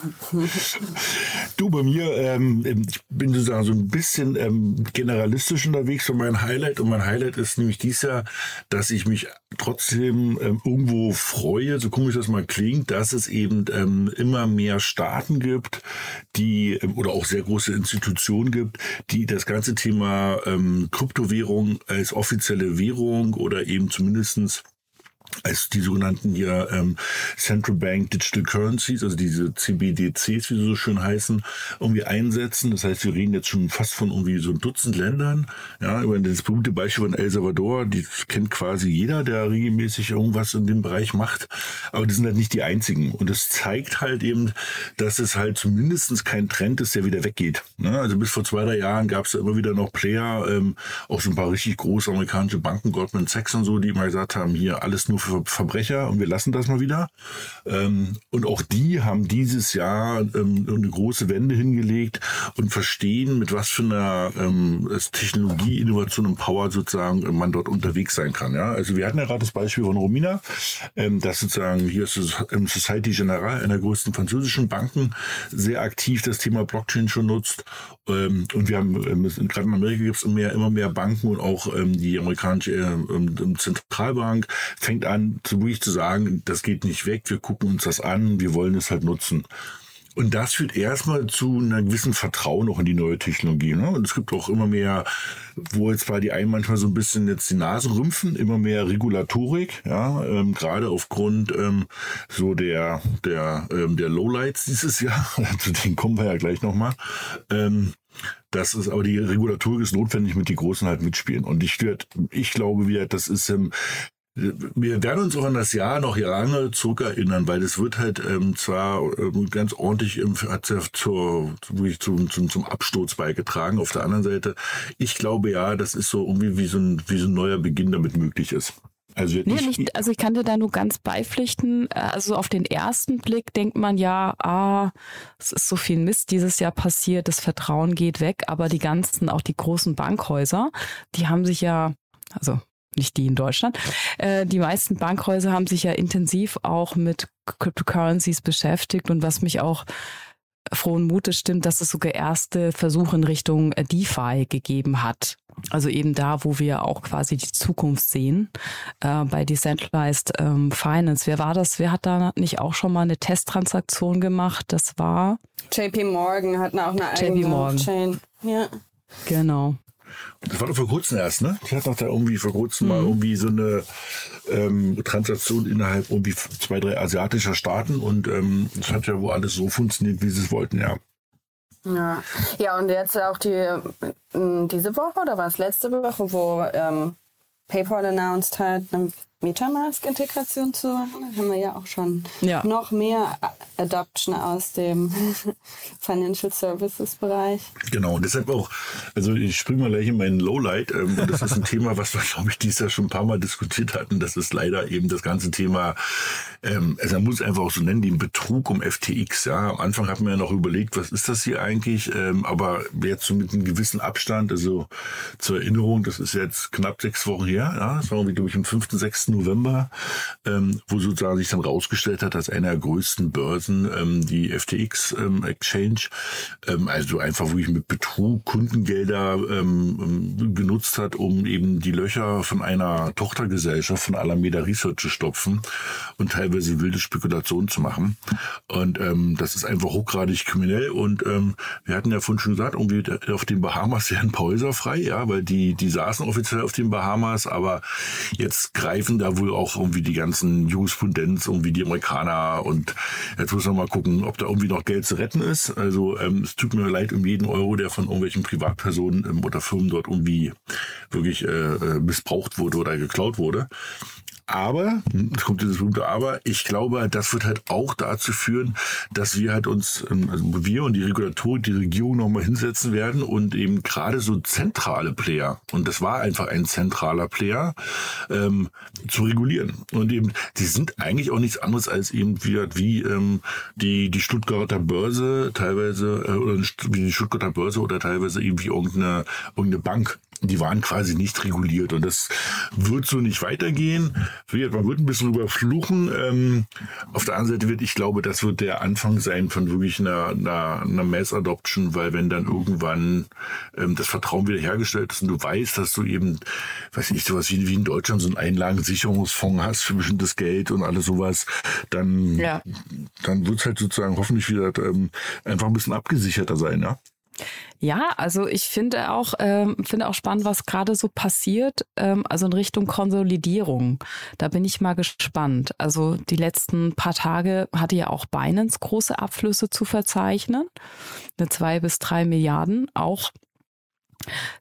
Du, bei mir, ähm, ich bin sozusagen so ein bisschen ähm, generalistisch unterwegs für mein Highlight. Und mein Highlight ist nämlich dies Jahr, dass ich mich trotzdem ähm, irgendwo freue, so komisch das mal klingt, dass es eben ähm, immer mehr Staaten gibt, die ähm, oder auch sehr große Institutionen gibt, die das ganze Thema ähm, Kryptowährung als offizielle Währung oder eben zumindest mindestens als die sogenannten hier ähm, Central Bank Digital Currencies, also diese CBDCs, wie sie so schön heißen, irgendwie einsetzen. Das heißt, wir reden jetzt schon fast von irgendwie so ein Dutzend Ländern. Ja, über das berühmte Beispiel von El Salvador, die kennt quasi jeder, der regelmäßig irgendwas in dem Bereich macht. Aber die sind halt nicht die einzigen. Und das zeigt halt eben, dass es halt zumindestens kein Trend ist, der wieder weggeht. Ne? Also bis vor zwei, drei Jahren gab es immer wieder noch Player, ähm, auch so ein paar richtig große amerikanische Banken, Goldman Sachs und so, die immer gesagt haben, hier alles nur Verbrecher und wir lassen das mal wieder. Ähm, und auch die haben dieses Jahr ähm, eine große Wende hingelegt und verstehen, mit was für einer ähm, Technologie, Innovation und Power sozusagen man dort unterwegs sein kann. Ja? Also wir hatten ja gerade das Beispiel von Romina, ähm, das sozusagen hier ist ähm, Society Generale, einer der größten französischen Banken, sehr aktiv das Thema Blockchain schon nutzt. Ähm, und wir haben, ähm, gerade in Amerika gibt es mehr, immer mehr Banken und auch ähm, die amerikanische äh, Zentralbank fängt an, dann so wirklich zu sagen, das geht nicht weg, wir gucken uns das an, wir wollen es halt nutzen. Und das führt erstmal zu einem gewissen Vertrauen auch in die neue Technologie. Ne? Und es gibt auch immer mehr, wo jetzt bei die einen manchmal so ein bisschen jetzt die Nase rümpfen, immer mehr Regulatorik, ja, ähm, gerade aufgrund ähm, so der der ähm, der Lowlights dieses Jahr. *laughs* Zu denen kommen wir ja gleich nochmal. Ähm, das ist aber die Regulatorik ist notwendig, mit die Großen halt mitspielen. Und ich, ich glaube, wir, das ist ähm, wir werden uns auch an das Jahr noch lange zurückerinnern, weil es wird halt ähm, zwar ähm, ganz ordentlich im, hat ja zur, zum, zum, zum Absturz beigetragen. Auf der anderen Seite, ich glaube ja, das ist so irgendwie wie so ein, wie so ein neuer Beginn damit möglich ist. Also, nee, nicht, also ich kann dir da nur ganz beipflichten. Also auf den ersten Blick denkt man ja, ah, es ist so viel Mist dieses Jahr passiert, das Vertrauen geht weg, aber die ganzen, auch die großen Bankhäuser, die haben sich ja, also nicht die in Deutschland. Äh, die meisten Bankhäuser haben sich ja intensiv auch mit Cryptocurrencies beschäftigt und was mich auch frohen Mutes stimmt, dass es sogar erste Versuche in Richtung äh, DeFi gegeben hat. Also eben da, wo wir auch quasi die Zukunft sehen, äh, bei Decentralized ähm, Finance. Wer war das? Wer hat da nicht auch schon mal eine Testtransaktion gemacht? Das war JP Morgan hatten auch eine eigene JP Morgan. Chain. Ja. Genau. Das war doch vor kurzem erst, ne? Die hat doch da irgendwie vor kurzem mal irgendwie so eine ähm, Transaktion innerhalb irgendwie zwei, drei asiatischer Staaten und ähm, das hat ja wohl alles so funktioniert, wie sie es wollten, ja. Ja. ja, und jetzt auch die, m, diese Woche oder war es letzte Woche, wo ähm, PayPal announced hat, eine Metamask-Integration zu machen. Da haben wir ja auch schon Ja. noch mehr Adoption aus dem *laughs* Financial Services-Bereich. Genau, und deshalb auch, also ich springe mal gleich in meinen Lowlight. Ähm, und das ist ein *laughs* Thema, was wir, glaube ich, dieses Jahr schon ein paar Mal diskutiert hatten. Das ist leider eben das ganze Thema, ähm, also man muss es einfach auch so nennen, den Betrug um FTX. Ja, am Anfang hatten wir ja noch überlegt, was ist das hier eigentlich? Ähm, aber jetzt so mit einem gewissen Abstand, also zur Erinnerung, das ist jetzt knapp sechs Wochen her. Ja, das war irgendwie, glaube ich, am 5., 6. November, ähm, wo sozusagen sich dann rausgestellt hat, dass einer der größten Börsen, ähm, die FTX ähm, Exchange, ähm, also einfach wirklich mit Betrug Kundengelder ähm, ähm, genutzt hat, um eben die Löcher von einer Tochtergesellschaft von Alameda Research zu stopfen und teilweise wilde Spekulationen zu machen. Und ähm, das ist einfach hochgradig kriminell. Und ähm, wir hatten ja vorhin schon gesagt, irgendwie auf den Bahamas wären Häuser frei, ja, weil die, die saßen offiziell auf den Bahamas, aber jetzt greifen da wohl auch irgendwie die ganzen Jurisprudenz, irgendwie die Amerikaner und jetzt muss man mal gucken, ob da irgendwie noch Geld zu retten ist. Also ähm, es tut mir leid um jeden Euro, der von irgendwelchen Privatpersonen ähm, oder Firmen dort irgendwie wirklich äh, äh, missbraucht wurde oder geklaut wurde. Aber, es kommt dieses berühmte Aber, ich glaube, das wird halt auch dazu führen, dass wir halt uns, ähm, also wir und die Regulatorik, die Regierung nochmal hinsetzen werden und eben gerade so zentrale Player, und das war einfach ein zentraler Player, ähm, zu regulieren. Und eben, die sind eigentlich auch nichts anderes als eben wie, wie ähm, die, die Stuttgarter Börse teilweise, äh, oder wie die Stuttgarter Börse oder teilweise eben wie irgendeine, irgendeine Bank die waren quasi nicht reguliert und das wird so nicht weitergehen. Man wird ein bisschen drüber fluchen. Ähm, auf der anderen Seite wird, ich glaube, das wird der Anfang sein von wirklich einer, einer, einer Mass Adoption, weil wenn dann irgendwann ähm, das Vertrauen wieder hergestellt ist und du weißt, dass du eben, weiß nicht, sowas wie, wie in Deutschland so einen Einlagensicherungsfonds hast für bestimmtes Geld und alles sowas, dann, Ja. dann wird es halt sozusagen hoffentlich wieder ähm, einfach ein bisschen abgesicherter sein, ja. Ja, also ich finde auch, ähm, finde auch spannend, was gerade so passiert, ähm, also in Richtung Konsolidierung. Da bin ich mal gespannt. Also die letzten paar Tage hatte ja auch Binance große Abflüsse zu verzeichnen, eine zwei bis drei Milliarden, auch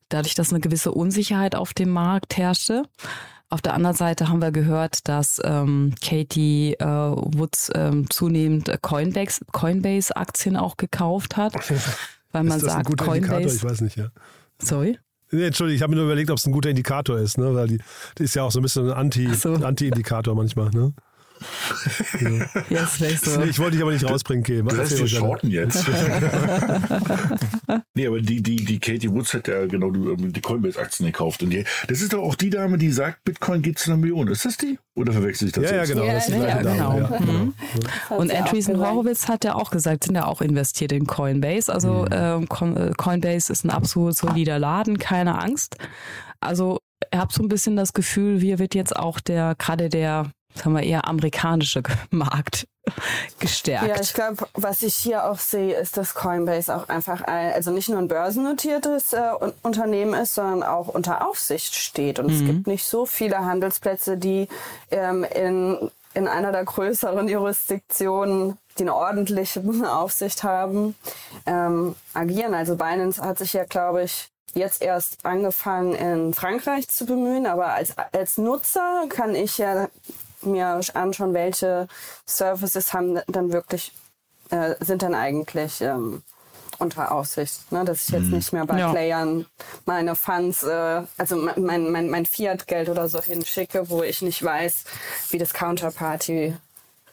dadurch, dass eine gewisse Unsicherheit auf dem Markt herrschte. Auf der anderen Seite haben wir gehört, dass ähm, Katie äh, Woods ähm, zunehmend Coinbase, Coinbase-Aktien auch gekauft hat, *laughs* weil man ist das ein sagt, guter Indikator? Ich Coinbase. weiß nicht, ja. Sorry. Nee, Entschuldigung, ich habe mir nur überlegt, ob es ein guter Indikator ist, ne? Weil die, die ist ja auch so ein bisschen ein Anti, so. Anti-Indikator manchmal, ne? Ja, so. Nee, ich wollte dich aber nicht rausbringen, Kim. Du lässt shorten jetzt. *laughs* nee, aber die, die, die Katie Woods hat ja genau die, die Coinbase-Aktien gekauft. Und die, das ist doch auch die Dame, die sagt, Bitcoin geht zu einer Million. Ist das die? Oder verwechsel ich das Ja, ja, jetzt? genau. Ja, das ist die ja, gleiche ja, Dame, genau. ja, Mhm. Hat Und Andreessen. Horowitz hat ja auch gesagt, sind ja auch investiert in Coinbase. Also ähm, Con- äh, Coinbase ist ein absolut solider Laden, keine Angst. Also ich habe so ein bisschen das Gefühl, hier wird jetzt auch der, gerade der, sagen wir eher amerikanische *laughs* Markt gestärkt. Ja, ich glaube, was ich hier auch sehe, ist, dass Coinbase auch einfach ein, also nicht nur ein börsennotiertes äh, Un- Unternehmen ist, sondern auch unter Aufsicht steht. Und es gibt nicht so viele Handelsplätze, die ähm, in, in einer der größeren Jurisdiktionen, die eine ordentliche *laughs* Aufsicht haben, ähm, agieren. Also Binance hat sich ja, glaube ich, jetzt erst angefangen in Frankreich zu bemühen, aber als, als Nutzer kann ich ja mir anschauen, welche Services haben dann wirklich, äh, sind dann eigentlich ähm, unter Aufsicht. Ne? Dass ich jetzt nicht mehr bei Ja. Playern meine Funds, äh, also mein, mein, mein, Fiat-Geld oder so hinschicke, wo ich nicht weiß, wie das Counterparty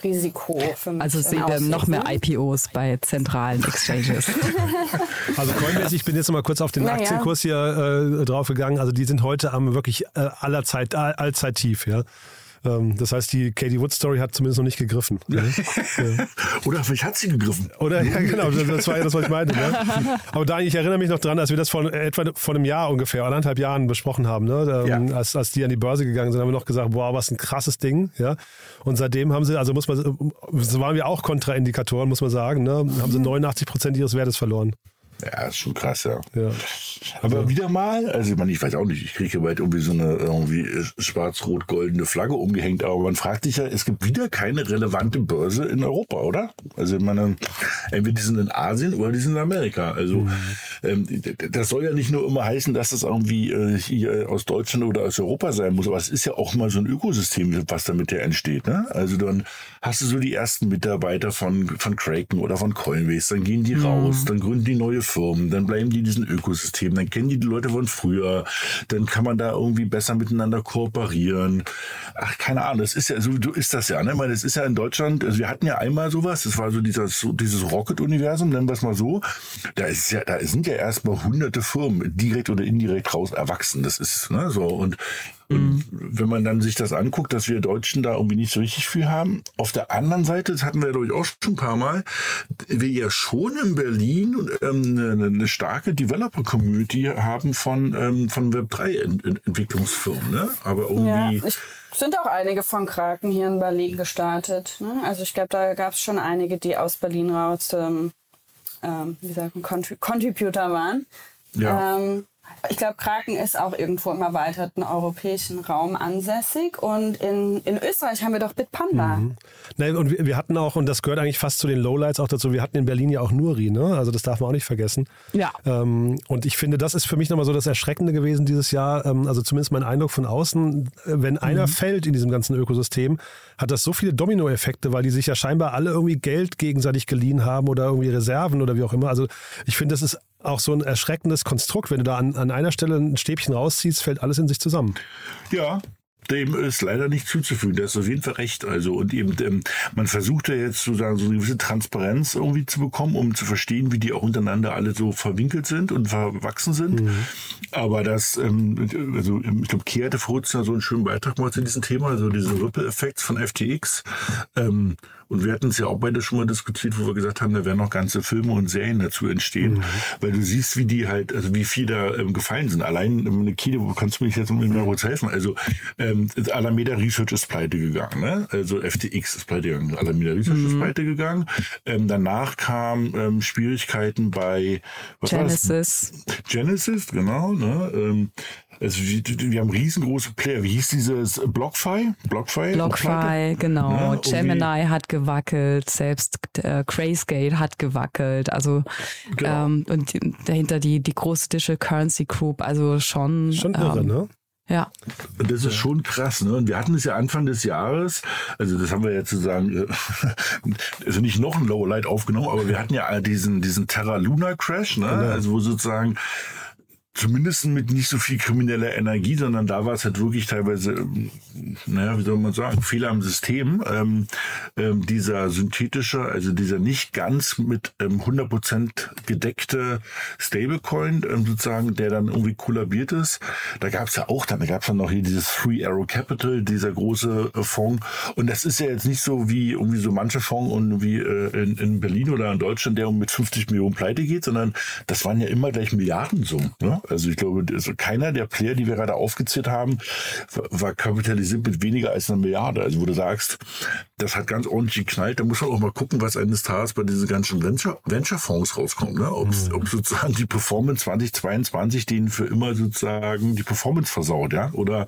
Risiko für mich also sehen wir noch mehr? IPOs bei zentralen Exchanges. *laughs* Also Coinbase, ich bin jetzt noch mal kurz auf den Naja. Aktienkurs hier äh, draufgegangen. Also die sind heute am wirklich äh, aller Zeit, all, allzeit tief, ja. Ähm, das heißt, die Katie Wood Story hat zumindest noch nicht gegriffen. Ne? *laughs* Oder vielleicht hat sie gegriffen. Oder ja, genau, das, war ja das, was ich meinte. Ne? *laughs* Aber Daniel, ich erinnere mich noch dran, als wir das vor etwa vor einem Jahr ungefähr, anderthalb Jahren besprochen haben, ne? Ähm, Ja. als, als die an die Börse gegangen sind, haben wir noch gesagt, wow, was ein krasses Ding. Ja? Und seitdem haben sie, also muss man, so waren wir auch Kontraindikatoren, muss man sagen, ne? haben sie 89 Prozent ihres Wertes verloren. Ja, ist schon krass, ja. Ja. Aber wieder mal, also ich meine, ich weiß auch nicht, ich kriege bald irgendwie so eine irgendwie schwarz-rot-goldene Flagge umgehängt, aber man fragt sich ja, es gibt wieder keine relevante Börse in Europa, oder? Also ich meine, entweder die sind in Asien oder die sind in Amerika. Also ähm, das soll ja nicht nur immer heißen, dass das irgendwie äh, hier aus Deutschland oder aus Europa sein muss, aber es ist ja auch mal so ein Ökosystem, was damit ja entsteht. Ne? Also dann hast du so die ersten Mitarbeiter von, von Kraken oder von Coinbase, dann gehen die raus, dann gründen die neue Firmen, dann bleiben die in diesem Ökosystem, dann kennen die die Leute von früher, dann kann man da irgendwie besser miteinander kooperieren. Ach, keine Ahnung, das ist ja, so so ist das ja, ne? Ich meine, das ist ja in Deutschland, also wir hatten ja einmal sowas, das war so dieses, so dieses Rocket-Universum, nennen wir es mal so. Da ist ja, da sind ja erstmal hunderte Firmen direkt oder indirekt raus erwachsen. Das ist, ne, so. Und und wenn man dann sich das anguckt, dass wir Deutschen da irgendwie nicht so richtig viel haben. Auf der anderen Seite, das hatten wir glaube ich auch schon ein paar Mal, wir ja schon in Berlin ähm, eine, eine starke Developer-Community haben von, ähm, von Web3-Entwicklungsfirmen. Ne? Aber Ja, irgendwie... ich sind auch einige von Kraken hier in Berlin gestartet. Ne? Also ich glaube, da gab es schon einige, die aus Berlin raus, ähm, ähm, wie sagt man, Contri Contributor waren. Ja. Ähm, ich glaube, Kraken ist auch irgendwo im erweiterten europäischen Raum ansässig. Und in, in Österreich haben wir doch Bitpanda. Nein, und wir, wir hatten auch, und das gehört eigentlich fast zu den Lowlights auch dazu, wir hatten in Berlin ja auch Nuri, ne? Also das darf man auch nicht vergessen. Ja. Ähm, und ich finde, das ist für mich nochmal so das Erschreckende gewesen dieses Jahr. Ähm, also zumindest mein Eindruck von außen, äh, wenn einer fällt in diesem ganzen Ökosystem, hat das so viele Dominoeffekte, weil die sich ja scheinbar alle irgendwie Geld gegenseitig geliehen haben oder irgendwie Reserven oder wie auch immer. Also ich finde, das ist auch so ein erschreckendes Konstrukt. Wenn du da an, an einer Stelle ein Stäbchen rausziehst, fällt alles in sich zusammen. Ja, dem ist leider nicht zuzufügen. Da ist auf jeden Fall recht. Also und eben ähm, man versucht ja jetzt sozusagen so eine gewisse Transparenz irgendwie zu bekommen, um zu verstehen, wie die auch untereinander alle so verwinkelt sind und verwachsen sind. Aber das, ähm, also ich glaube, Kia hatte vor kurzem so einen schönen Beitrag mal zu diesem Thema, also diese Ripple-Effekts von FTX. Ähm, und wir hatten es ja auch beide schon mal diskutiert, wo wir gesagt haben, da werden noch ganze Filme und Serien dazu entstehen, weil du siehst, wie die halt, also wie viel da ähm, gefallen sind. Allein ähm, eine Kide, wo kannst du mich jetzt mal kurz helfen? Also ähm, Alameda Research ist pleite gegangen, ne? Also FTX ist pleite gegangen, Alameda Research ist pleite gegangen. Ähm, danach kamen ähm, Schwierigkeiten bei was war das? Genesis. Genesis, genau. Ne? Ähm, also wir, haben riesengroße Player. Wie hieß dieses BlockFi? BlockFi? BlockFi, genau. Ja, irgendwie- Gemini hat gewackelt, selbst äh, Grayscale hat gewackelt. Also Genau. ähm, und die- dahinter die die große Digital Currency Group. Also schon. Schon irre, ähm, ne? Ja. Und das ist schon krass, ne? Und wir hatten es ja Anfang des Jahres, also das haben wir ja sozusagen, äh, *laughs* also nicht noch ein Lowlight aufgenommen, aber wir hatten ja diesen, diesen Terra Luna Crash, ne? Also wo sozusagen zumindest mit nicht so viel krimineller Energie, sondern da war es halt wirklich teilweise, ähm, naja, wie soll man sagen, Fehler am System. Ähm, ähm, dieser synthetische, also dieser nicht ganz mit ähm, 100% gedeckte Stablecoin ähm, sozusagen, der dann irgendwie kollabiert ist. Da gab es ja auch dann, da gab es dann noch hier dieses Free Arrow Capital, dieser große äh, Fonds. Und das ist ja jetzt nicht so wie irgendwie so manche Fonds und wie äh, in, in Berlin oder in Deutschland, der mit 50 Millionen pleite geht, sondern das waren ja immer gleich Milliardensummen. Ne? Also ich glaube, also keiner der Player, die wir gerade aufgezählt haben, war- kapitalisiert mit weniger als einer Milliarde. Also wo du sagst, das hat ganz ordentlich geknallt. Da muss man auch mal gucken, was eines Tages bei diesen ganzen Venture- Venture-Fonds rauskommt. Ne? Ob, ob sozusagen die Performance 2022 denen für immer sozusagen die Performance versaut, ja? Oder,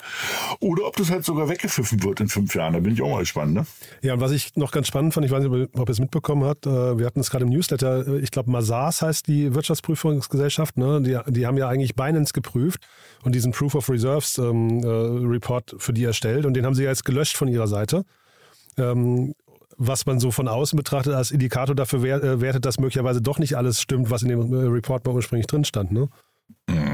oder ob das halt sogar weggepfiffen wird in fünf Jahren. Da bin ich auch mal gespannt, ne? Ja, und was ich noch ganz spannend fand, ich weiß nicht, ob ihr es mitbekommen habt, äh, wir hatten es gerade im Newsletter, äh, ich glaube, Mazars heißt die Wirtschaftsprüfungsgesellschaft, ne? die, die haben ja eigentlich Binance geprüft und diesen Proof of Reserves ähm, äh, Report für die erstellt und den haben sie jetzt gelöscht von ihrer Seite. Ähm, was man so von außen betrachtet als Indikator dafür äh, wertet, dass möglicherweise doch nicht alles stimmt, was in dem äh, Report mal ursprünglich drin stand. Ne?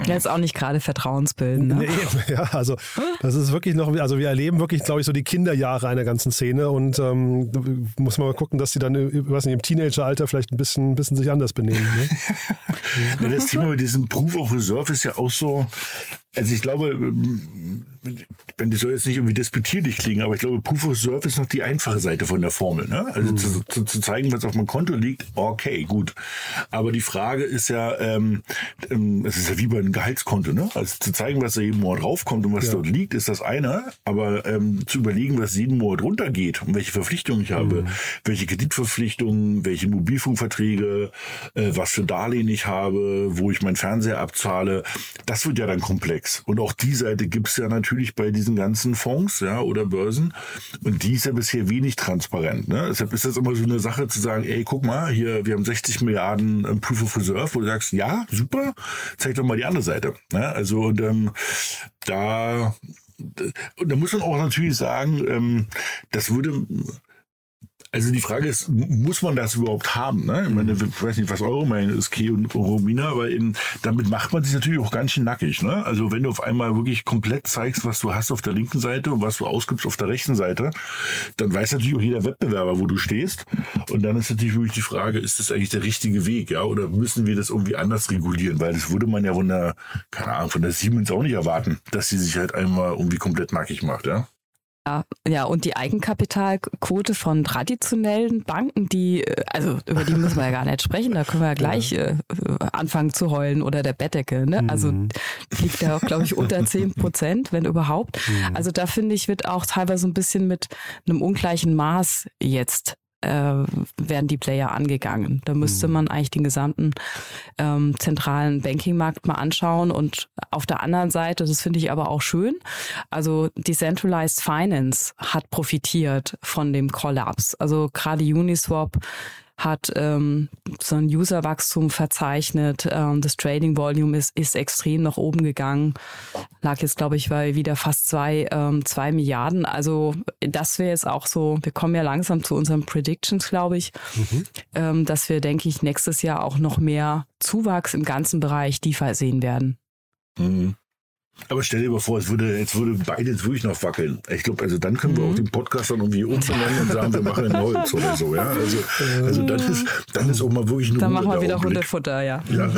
Jetzt auch nicht gerade vertrauensbildend. Ne? Nee, *laughs* ja, also das ist wirklich noch, also wir erleben wirklich, glaube ich, so die Kinderjahre einer ganzen Szene und ähm, da muss man mal gucken, dass die dann, ich weiß nicht, im Teenageralter vielleicht ein bisschen, ein bisschen sich anders benehmen. Ne? *laughs* Ja, das Thema mit diesem Proof of Reserve ist ja auch so, Also ich glaube, wenn die soll jetzt nicht irgendwie disputierlich klingen, aber ich glaube, Proof of Serve ist noch die einfache Seite von der Formel. Ne? Also mhm. zu, zu, zu, zeigen, was auf meinem Konto liegt, okay, gut. Aber die Frage ist ja, ähm, ähm, es ist ja wie bei einem Gehaltskonto, ne? Also zu zeigen, was da jeden Monat raufkommt und was ja. dort liegt, ist das eine. Aber ähm, zu überlegen, was jeden Monat runtergeht und welche Verpflichtungen ich habe, mhm. welche Kreditverpflichtungen, welche Mobilfunkverträge, äh, was für Darlehen ich habe, wo ich meinen Fernseher abzahle, das wird ja dann komplex. Und auch die Seite gibt's ja natürlich bei diesen ganzen Fonds ja, oder Börsen. Und die ist ja bisher wenig transparent. Ne? Deshalb ist das immer so eine Sache zu sagen, ey, guck mal, hier, wir haben 60 Milliarden ähm, Proof of Reserve, wo du sagst, ja, super, zeig doch mal die andere Seite. Ne? Also und ähm, da da muss man auch natürlich sagen, ähm, das würde also die Frage ist, muss man das überhaupt haben? Ne? Ich, meine, ich weiß nicht, was eure Meinung ist, Key und Romina, aber in, damit macht man sich natürlich auch ganz schön nackig. Ne? Also wenn du auf einmal wirklich komplett zeigst, was du hast auf der linken Seite und was du ausgibst auf der rechten Seite, dann weiß natürlich auch jeder Wettbewerber, wo du stehst. Und dann ist natürlich wirklich die Frage, ist das eigentlich der richtige Weg? ja? Oder müssen wir das irgendwie anders regulieren? Weil das würde man ja von der, keine Ahnung, von der Siemens auch nicht erwarten, dass sie sich halt einmal irgendwie komplett nackig macht. Ja? Ja, und die Eigenkapitalquote von traditionellen Banken, die, äh, also über die müssen wir ja gar nicht sprechen, da können wir ja gleich ja. Äh, anfangen zu heulen oder der Bettdecke. Ne? Also mhm. liegt da, glaube ich, unter 10 Prozent, wenn überhaupt. Mhm. Also da finde ich, wird auch teilweise ein bisschen mit einem ungleichen Maß jetzt äh, werden die Player angegangen. Da müsste mhm. man eigentlich den gesamten ähm, zentralen Bankingmarkt mal anschauen. Und auf der anderen Seite, das finde ich aber auch schön, also Decentralized Finance hat profitiert von dem Kollaps. Also gerade Uniswap hat ähm, so ein Userwachstum verzeichnet. Ähm, das Trading Volume ist, ist extrem nach oben gegangen. Lag jetzt, glaube ich, bei wieder fast zwei, ähm, zwei Milliarden. Also das wäre jetzt auch so, wir kommen ja langsam zu unseren Predictions, glaube ich, mhm. ähm, dass wir, denke ich, nächstes Jahr auch noch mehr Zuwachs im ganzen Bereich DeFi sehen werden. Mhm. Aber stell dir mal vor, es würde, jetzt würde beides wirklich noch wackeln. Ich glaube, also dann können wir auch mhm. den Podcast dann irgendwie umbenennen und sagen, wir machen ein Holz oder so, ja. Also, also dann ist, dann ist auch mal wirklich eine Dann machen wir wieder Hundefutter, ja. Ja.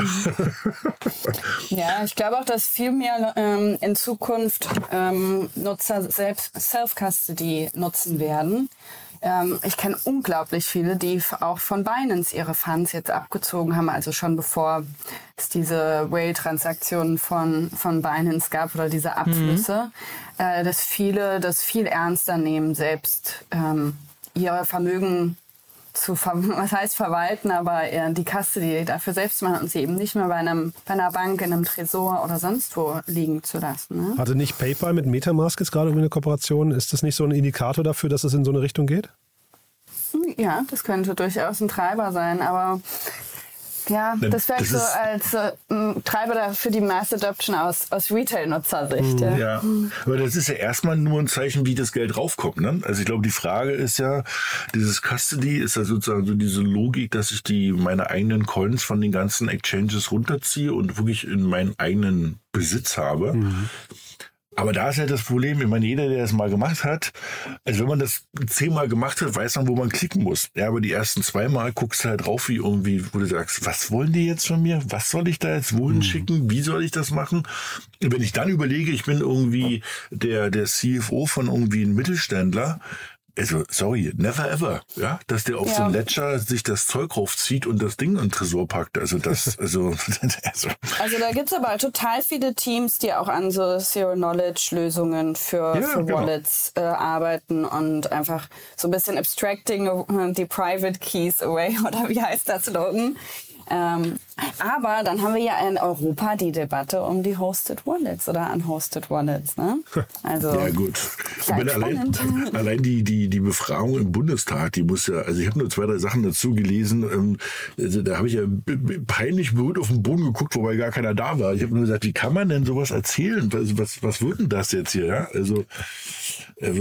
ja, ich glaube auch, dass viel mehr ähm, in Zukunft ähm, Nutzer selbst Self-Custody nutzen werden. Ähm, ich kenne unglaublich viele, die auch von Binance ihre Funds jetzt abgezogen haben, also schon bevor es diese Whale-Transaktionen von, von Binance gab oder diese Abflüsse, mhm. äh, dass viele das viel ernster nehmen, selbst ähm, ihr Vermögen zu, *laughs* was heißt verwalten, aber die Kasse, die dafür selbst machen und sie eben nicht mehr bei, einem, bei einer Bank, in einem Tresor oder sonst wo liegen zu lassen. Ne? Hatte nicht PayPal mit Metamask jetzt gerade eine Kooperation? Ist das nicht so ein Indikator dafür, dass es in so eine Richtung geht? Ja, das könnte durchaus ein Treiber sein, aber ja, das wäre so als äh, Treiber für die Mass Adoption aus, aus Retail-Nutzersicht. Ja. ja, aber das ist ja erstmal nur ein Zeichen, wie das Geld raufkommt. Ne? Also ich glaube, die Frage ist ja, dieses Custody ist ja sozusagen so diese Logik, dass ich die meine eigenen Coins von den ganzen Exchanges runterziehe und wirklich in meinen eigenen Besitz habe. Mhm. Aber da ist halt das Problem, ich meine, jeder, der das mal gemacht hat, also wenn man das zehnmal gemacht hat, weiß man, wo man klicken muss. Ja, aber die ersten zweimal guckst du halt drauf, wie irgendwie, wo du sagst, was wollen die jetzt von mir? Was soll ich da jetzt wohin mhm. schicken? Wie soll ich das machen? Und wenn ich dann überlege, ich bin irgendwie der, der CFO von irgendwie einem Mittelständler, also sorry, never ever, ja, dass der auf ja. so ein Ledger sich das Zeug raufzieht und das Ding in den Tresor packt. Also das, *laughs* also, *laughs* also. also da gibt's aber total viele Teams, die auch an so Zero-Knowledge-Lösungen für, ja, für genau. Wallets äh, arbeiten und einfach so ein bisschen abstracting die Private Keys away *laughs* oder wie heißt das Slogan? Ähm, aber dann haben wir ja in Europa die Debatte um die Hosted Wallets oder Unhosted Wallets. Ne? Also, ja gut. allein, *laughs* allein die, die, die Befragung im Bundestag, die muss ja, also ich habe nur zwei, drei Sachen dazu gelesen. Ähm, also da habe ich ja peinlich berührt auf den Boden geguckt, wobei gar keiner da war. Ich habe nur gesagt, wie kann man denn sowas erzählen? Was, was, was wird denn das jetzt hier? Ja? Also äh,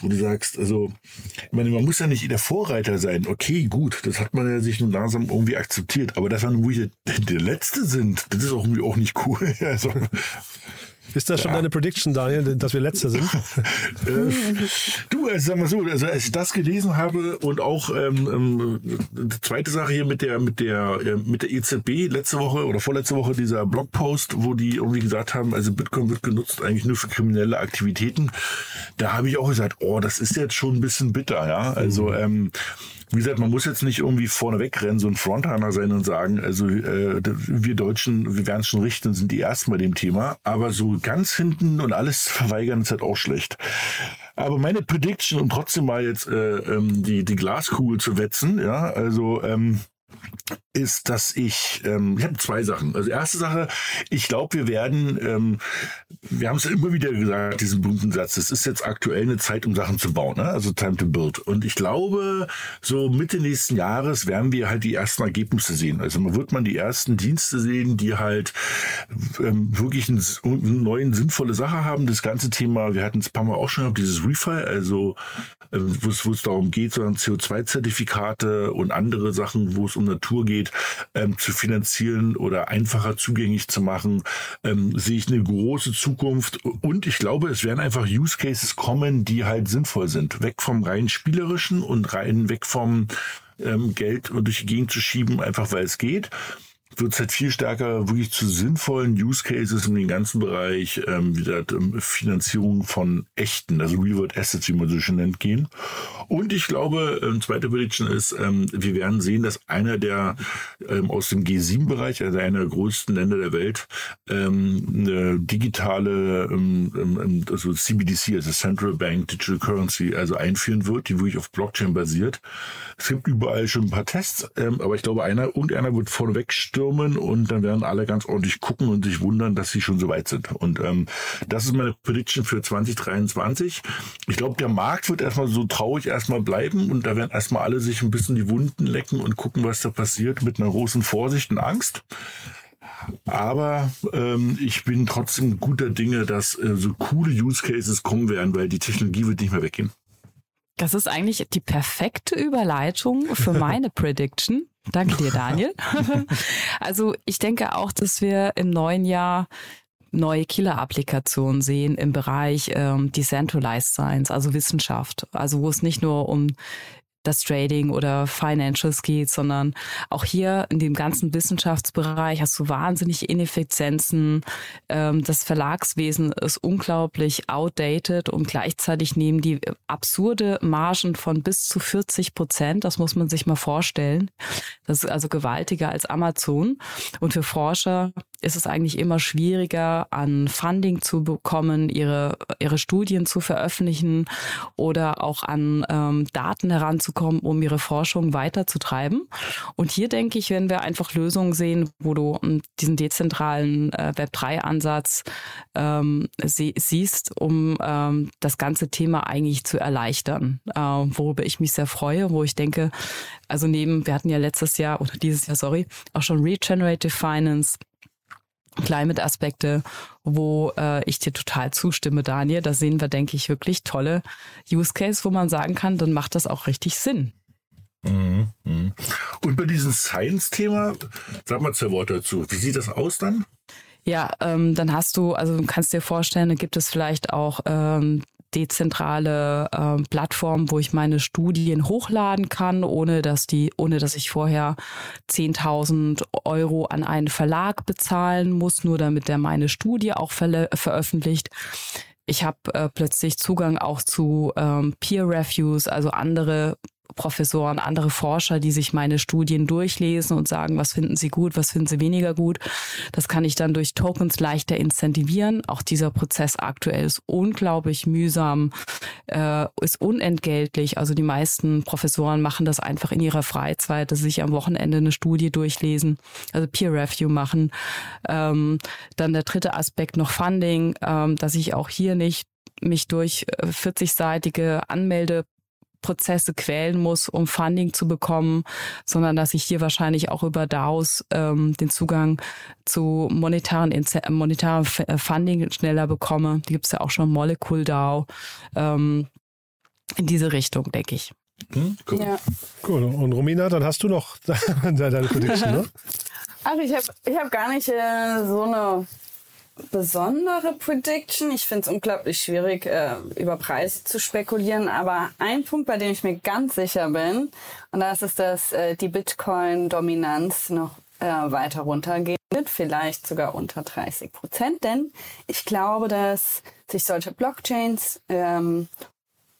wo du sagst, also, ich meine, man muss ja nicht der Vorreiter sein. Okay, gut, das hat man ja sich nun langsam irgendwie akzeptiert. Aber dass wir nun der Letzte sind, das ist auch irgendwie auch nicht cool. *laughs* Also, Ist das schon Ja. deine Prediction, Daniel, dass wir Letzter sind? *laughs* Äh, du, also sag mal so, also als ich das gelesen habe und auch ähm, ähm, die zweite Sache hier mit der mit der äh, mit der EZB letzte Woche oder vorletzte Woche dieser Blogpost, wo die irgendwie gesagt haben, also Bitcoin wird genutzt eigentlich nur für kriminelle Aktivitäten, da habe ich auch gesagt, oh, das ist jetzt schon ein bisschen bitter, ja. Also ähm, wie gesagt, man muss jetzt nicht irgendwie vorne wegrennen, so ein Frontrunner sein und sagen, also äh, wir Deutschen, wir werden es schon richten, sind die Ersten bei dem Thema. Aber so ganz hinten und alles *laughs* verweigern ist halt auch schlecht. Aber meine Prediction, um trotzdem mal jetzt äh, ähm, die, die Glaskugel zu wetzen, ja, also ähm, ist, dass ich, ähm, ich habe zwei Sachen. Also erste Sache, ich glaube, wir werden, ähm, wir haben es immer wieder gesagt, diesen berühmten Satz, es ist jetzt aktuell eine Zeit, um Sachen zu bauen, ne? also time to build. Und ich glaube, so Mitte nächsten Jahres werden wir halt die ersten Ergebnisse sehen. Also man wird man die ersten Dienste sehen, die halt ähm, wirklich eine neuen, sinnvolle Sache haben. Das ganze Thema, wir hatten es ein paar Mal auch schon gehabt, dieses Refi, also ähm, wo es darum geht, so CO2-Zertifikate und andere Sachen, wo es um Natur geht, ähm, zu finanzieren oder einfacher zugänglich zu machen, ähm, sehe ich eine große Zukunft. Und ich glaube, es werden einfach Use Cases kommen, die halt sinnvoll sind. Weg vom rein spielerischen und rein weg vom ähm, Geld durch die Gegend zu schieben, einfach weil es geht wird es halt viel stärker wirklich zu sinnvollen Use Cases in den ganzen Bereich ähm, wieder ähm, Finanzierung von echten, also Reward Assets, wie man so schön nennt, gehen. Und ich glaube, ähm, zweite Prediction ist, ähm, wir werden sehen, dass einer der ähm, aus dem G7-Bereich, also einer der größten Länder der Welt, ähm, eine digitale, ähm, ähm, also CBDC, also Central Bank Digital Currency, also einführen wird, die wirklich auf Blockchain basiert. Es gibt überall schon ein paar Tests, ähm, aber ich glaube, einer, irgendeiner wird vorneweg stürmen und dann werden alle ganz ordentlich gucken und sich wundern, dass sie schon so weit sind. Und ähm, das ist meine Prediction für 2023. Ich glaube, der Markt wird erstmal so traurig erstmal bleiben und da werden erstmal alle sich ein bisschen die Wunden lecken und gucken, was da passiert mit einer großen Vorsicht und Angst. Aber ähm, ich bin trotzdem guter Dinge, dass äh, so coole Use Cases kommen werden, weil die Technologie wird nicht mehr weggehen. Das ist eigentlich die perfekte Überleitung für meine *laughs* Prediction. Danke dir, Daniel. *laughs* also ich denke auch, dass wir im neuen Jahr neue Killer-Applikationen sehen im Bereich ähm, Decentralized Science, also Wissenschaft. Also wo es nicht nur um das Trading oder Financials geht, sondern auch hier in dem ganzen Wissenschaftsbereich hast du wahnsinnig Ineffizienzen. Ähm, das Verlagswesen ist unglaublich outdated und gleichzeitig nehmen die absurde Margen von bis zu 40 Prozent. Das muss man sich mal vorstellen. Das ist also gewaltiger als Amazon. Und für Forscher ist es eigentlich immer schwieriger, an Funding zu bekommen, ihre, ihre Studien zu veröffentlichen oder auch an ähm, Daten heranzukommen, um ihre Forschung weiterzutreiben. Und hier denke ich, werden wir einfach Lösungen sehen, wo du ähm, diesen dezentralen äh, Web3-Ansatz ähm, sie, siehst, um ähm, das ganze Thema eigentlich zu erleichtern, äh, worüber ich mich sehr freue, wo ich denke, also neben, wir hatten ja letztes Jahr oder dieses Jahr, sorry, auch schon Regenerative Finance, Climate-Aspekte, wo äh, ich dir total zustimme, Daniel. Da sehen wir, denke ich, wirklich tolle Use Case, wo man sagen kann, dann macht das auch richtig Sinn. Mhm. mhm. Und bei diesem Science-Thema, sag mal zwei Worte dazu. Wie sieht das aus dann? Ja, ähm, dann hast du, also du kannst dir vorstellen, da gibt es vielleicht auch ähm, dezentrale äh, Plattform, wo ich meine Studien hochladen kann, ohne dass die, ohne dass ich vorher 10.000 Euro an einen Verlag bezahlen muss, nur damit der meine Studie auch ver veröffentlicht. Ich habe äh, plötzlich Zugang auch zu ähm, Peer Reviews, also andere Professoren, andere Forscher, die sich meine Studien durchlesen und sagen, was finden sie gut, was finden sie weniger gut. Das kann ich dann durch Tokens leichter incentivieren. Auch dieser Prozess aktuell ist unglaublich mühsam, äh, ist unentgeltlich. Also die meisten Professoren machen das einfach in ihrer Freizeit, dass sie sich am Wochenende eine Studie durchlesen, also Peer Review machen. Ähm, dann der dritte Aspekt noch Funding, ähm, dass ich auch hier nicht mich durch 40-seitige Anmelde Prozesse quälen muss, um Funding zu bekommen, sondern dass ich hier wahrscheinlich auch über DAOs ähm, den Zugang zu monetaren, monetaren Funding schneller bekomme. Die gibt es ja auch schon Molecule DAO. Ähm, in diese Richtung, denke ich. Hm, cool. Ja. cool. Und Romina, dann hast du noch *laughs* deine Prediction, ne? Ach, ich habe ich hab gar nicht äh, so eine besondere Prediction. Ich finde es unglaublich schwierig, äh, über Preise zu spekulieren. Aber ein Punkt, bei dem ich mir ganz sicher bin, und das ist, dass äh, die Bitcoin-Dominanz noch äh, weiter runtergehen wird, vielleicht sogar unter 30 Prozent. Denn ich glaube, dass sich solche Blockchains ähm,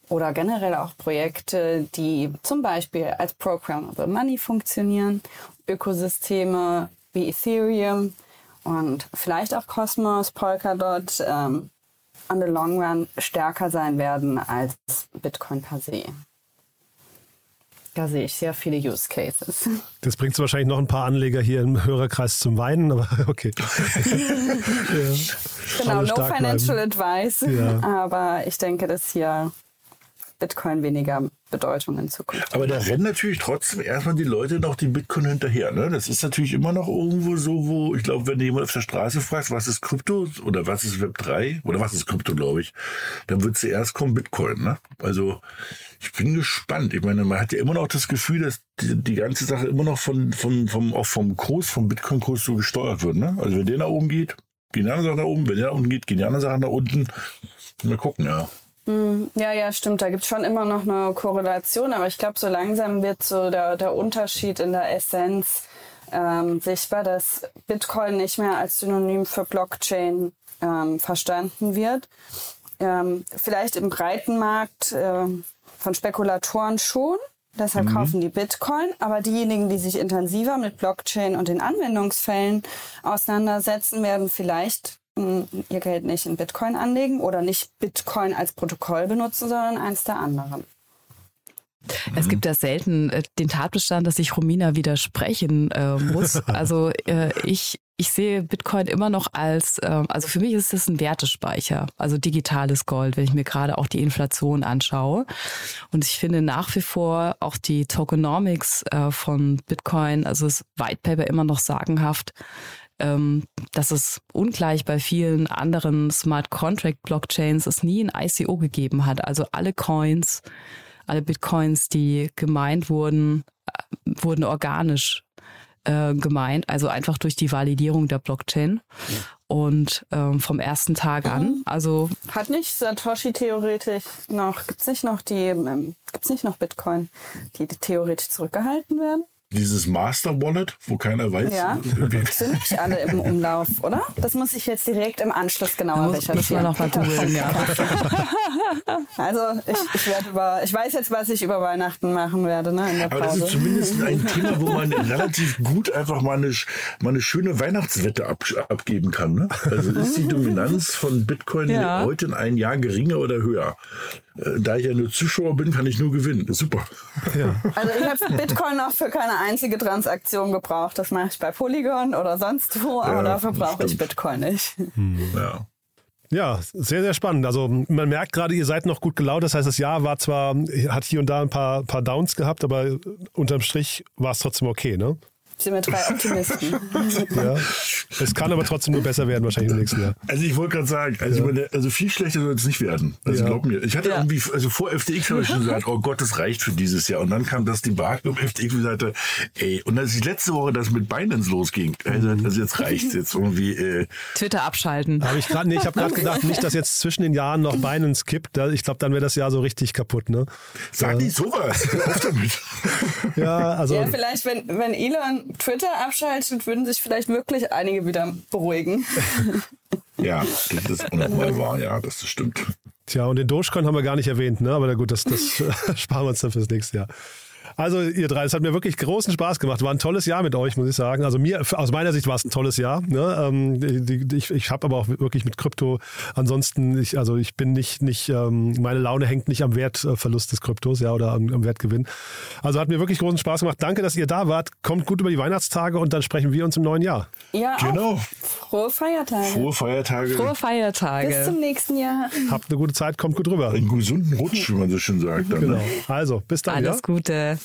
oder generell auch Projekte, die zum Beispiel als Programmable Money funktionieren, Ökosysteme wie Ethereum und vielleicht auch Cosmos, Polkadot ähm, on the long run stärker sein werden als Bitcoin per se. Da sehe ich sehr viele Use Cases. *laughs* Das bringt wahrscheinlich noch ein paar Anleger hier im Hörerkreis zum Weinen, aber *laughs* okay. *laughs* ja. Genau, no financial bleiben. advice. Ja. Aber ich denke, dass hier Bitcoin weniger Bedeutung in Zukunft. Aber da rennen natürlich trotzdem erstmal die Leute noch die Bitcoin hinterher. Ne? Das ist natürlich immer noch irgendwo so, wo ich glaube, wenn du jemand auf der Straße fragst, was ist Krypto oder was ist Web 3 oder was ist Krypto, glaube ich, dann wird zuerst kommen Bitcoin. Ne? Also ich bin gespannt. Ich meine, man hat ja immer noch das Gefühl, dass die, die ganze Sache immer noch von, von, vom, auch vom Kurs, vom Bitcoin-Kurs so gesteuert wird. Ne? Also wenn der nach oben geht, gehen die anderen Sachen nach oben. Wenn der nach unten geht, gehen die anderen Sachen nach unten. Mal gucken, ja. Hm, ja, ja, stimmt. Da gibt es schon immer noch eine Korrelation, aber ich glaube, so langsam wird so der, der Unterschied in der Essenz ähm, sichtbar, dass Bitcoin nicht mehr als Synonym für Blockchain ähm, verstanden wird. Ähm, vielleicht im breiten Markt äh, von Spekulatoren schon. Deshalb mhm. kaufen die Bitcoin. Aber diejenigen, die sich intensiver mit Blockchain und den Anwendungsfällen auseinandersetzen, werden vielleicht ihr Geld nicht in Bitcoin anlegen oder nicht Bitcoin als Protokoll benutzen, sondern eins der anderen. Es gibt ja selten äh, den Tatbestand, dass ich Romina widersprechen äh, muss. *laughs* Also äh, ich, ich sehe Bitcoin immer noch als, äh, also für mich ist es ein Wertespeicher, also digitales Gold, wenn ich mir gerade auch die Inflation anschaue. Und ich finde nach wie vor auch die Tokenomics äh, von Bitcoin, also das White Paper immer noch sagenhaft, ähm, dass es ungleich bei vielen anderen Smart Contract Blockchains es nie ein ICO gegeben hat. Also alle Coins, alle Bitcoins, die gemeint wurden, äh, wurden organisch äh, gemeint, also einfach durch die Validierung der Blockchain. Und ähm, vom ersten Tag an, mhm. also hat nicht Satoshi theoretisch noch, gibt's nicht noch die, ähm, gibt's nicht noch Bitcoin, die theoretisch zurückgehalten werden? Dieses Master Wallet, wo keiner weiß. Ja, *laughs* sind nicht alle im Umlauf, oder? Das muss ich jetzt direkt im Anschluss genauer muss, recherchieren. Muss man noch mal googeln, ja. *laughs* also ich, ich, werde über, ich weiß jetzt, was ich über Weihnachten machen werde. Ne, in der Aber das ist zumindest ein Thema, wo man relativ gut einfach mal eine, mal eine schöne Weihnachtswette ab, abgeben kann. Ne? Also ist die Dominanz von Bitcoin ja. heute in einem Jahr geringer oder höher? Äh, da ich ja nur Zuschauer bin, kann ich nur gewinnen. Super. Ja. Also ich habe Bitcoin noch für keine einzige Transaktion gebraucht. Das mache ich bei Polygon oder sonst wo, aber ja, dafür brauche ich Bitcoin nicht. Hm. Ja. Ja, sehr, sehr spannend. Also man merkt gerade, ihr seid noch gut gelaunt. Das heißt, das Jahr war zwar, hat hier und da ein paar, paar Downs gehabt, aber unterm Strich war es trotzdem okay, ne? Sind wir drei Optimisten. *laughs* ja. Es kann aber trotzdem nur besser werden, wahrscheinlich im nächsten Jahr. Also ich wollte gerade sagen, also, ja. meine, also, viel schlechter soll es nicht werden. Also ja. glaub mir. Ich hatte ja. irgendwie, also vor FTX habe ich schon gesagt, oh Gott, das reicht für dieses Jahr. Und dann kam das Debakel um FTX und sagte, ey, und als ich letzte Woche das mit Binance losging, also, also jetzt reicht jetzt irgendwie. Äh, Twitter abschalten. Habe ich gerade, nee, ich habe gerade gedacht, nicht, dass jetzt zwischen den Jahren noch Binance kippt. Ich glaube, dann wäre das Jahr so richtig kaputt, ne? Sag nicht sowas. Auf damit. ja, also. Ja, vielleicht, wenn, wenn Elon Twitter abschaltet, würden sich vielleicht wirklich einige wieder beruhigen. *laughs* ja, das ist wahr, ja, das stimmt. Tja, und den Dogecoin haben wir gar nicht erwähnt, ne? aber na gut, das, das *laughs* sparen wir uns dann fürs nächste Jahr. Also ihr drei, es hat mir wirklich großen Spaß gemacht. War ein tolles Jahr mit euch, muss ich sagen. Also mir, aus meiner Sicht war es ein tolles Jahr. Ne? Ähm, ich ich habe aber auch wirklich mit Krypto ansonsten, ich, also ich bin nicht, nicht ähm, meine Laune hängt nicht am Wertverlust des Kryptos, ja, oder am, am Wertgewinn. Also hat mir wirklich großen Spaß gemacht. Danke, dass ihr da wart. Kommt gut über die Weihnachtstage und dann sprechen wir uns im neuen Jahr. Ja, genau. Auch. Frohe Feiertage. Frohe Feiertage. Frohe Feiertage. Bis zum nächsten Jahr. Habt eine gute Zeit, kommt gut rüber. Einen gesunden Rutsch, wie man so schön sagt. Dann, genau. Ne? Also, bis dann. Alles ja? Gute.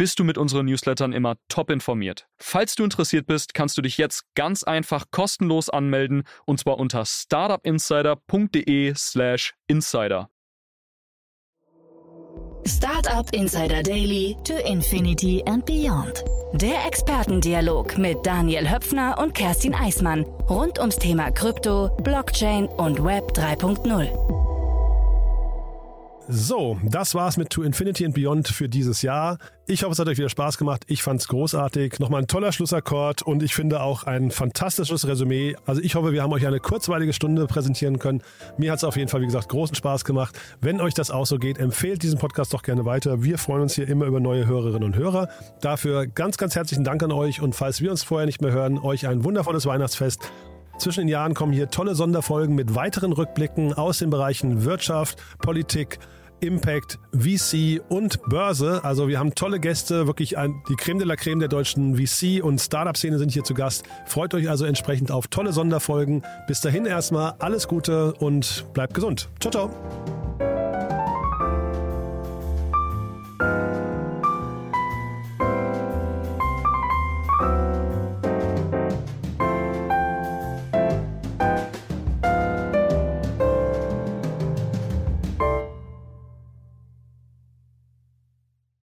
bist du mit unseren Newslettern immer top informiert. Falls du interessiert bist, kannst du dich jetzt ganz einfach kostenlos anmelden und zwar unter startupinsider.de/slash insider. Startup Insider Daily to Infinity and Beyond. Der Expertendialog mit Daniel Höpfner und Kerstin Eismann rund ums Thema Krypto, Blockchain und Web 3.0. So, das war's mit To Infinity and Beyond für dieses Jahr. Ich hoffe, es hat euch wieder Spaß gemacht. Ich fand's großartig. Nochmal ein toller Schlussakkord und ich finde auch ein fantastisches Resümee. Also ich hoffe, wir haben euch eine kurzweilige Stunde präsentieren können. Mir hat's auf jeden Fall, wie gesagt, großen Spaß gemacht. Wenn euch das auch so geht, empfehlt diesen Podcast doch gerne weiter. Wir freuen uns hier immer über neue Hörerinnen und Hörer. Dafür ganz, ganz herzlichen Dank an euch und falls wir uns vorher nicht mehr hören, euch ein wundervolles Weihnachtsfest. Zwischen den Jahren kommen hier tolle Sonderfolgen mit weiteren Rückblicken aus den Bereichen Wirtschaft, Politik, Impact, VC und Börse. Also wir haben tolle Gäste, wirklich ein, die Creme de la Creme der deutschen VC und Startup-Szene sind hier zu Gast. Freut euch also entsprechend auf tolle Sonderfolgen. Bis dahin erstmal alles Gute und bleibt gesund. Ciao, ciao.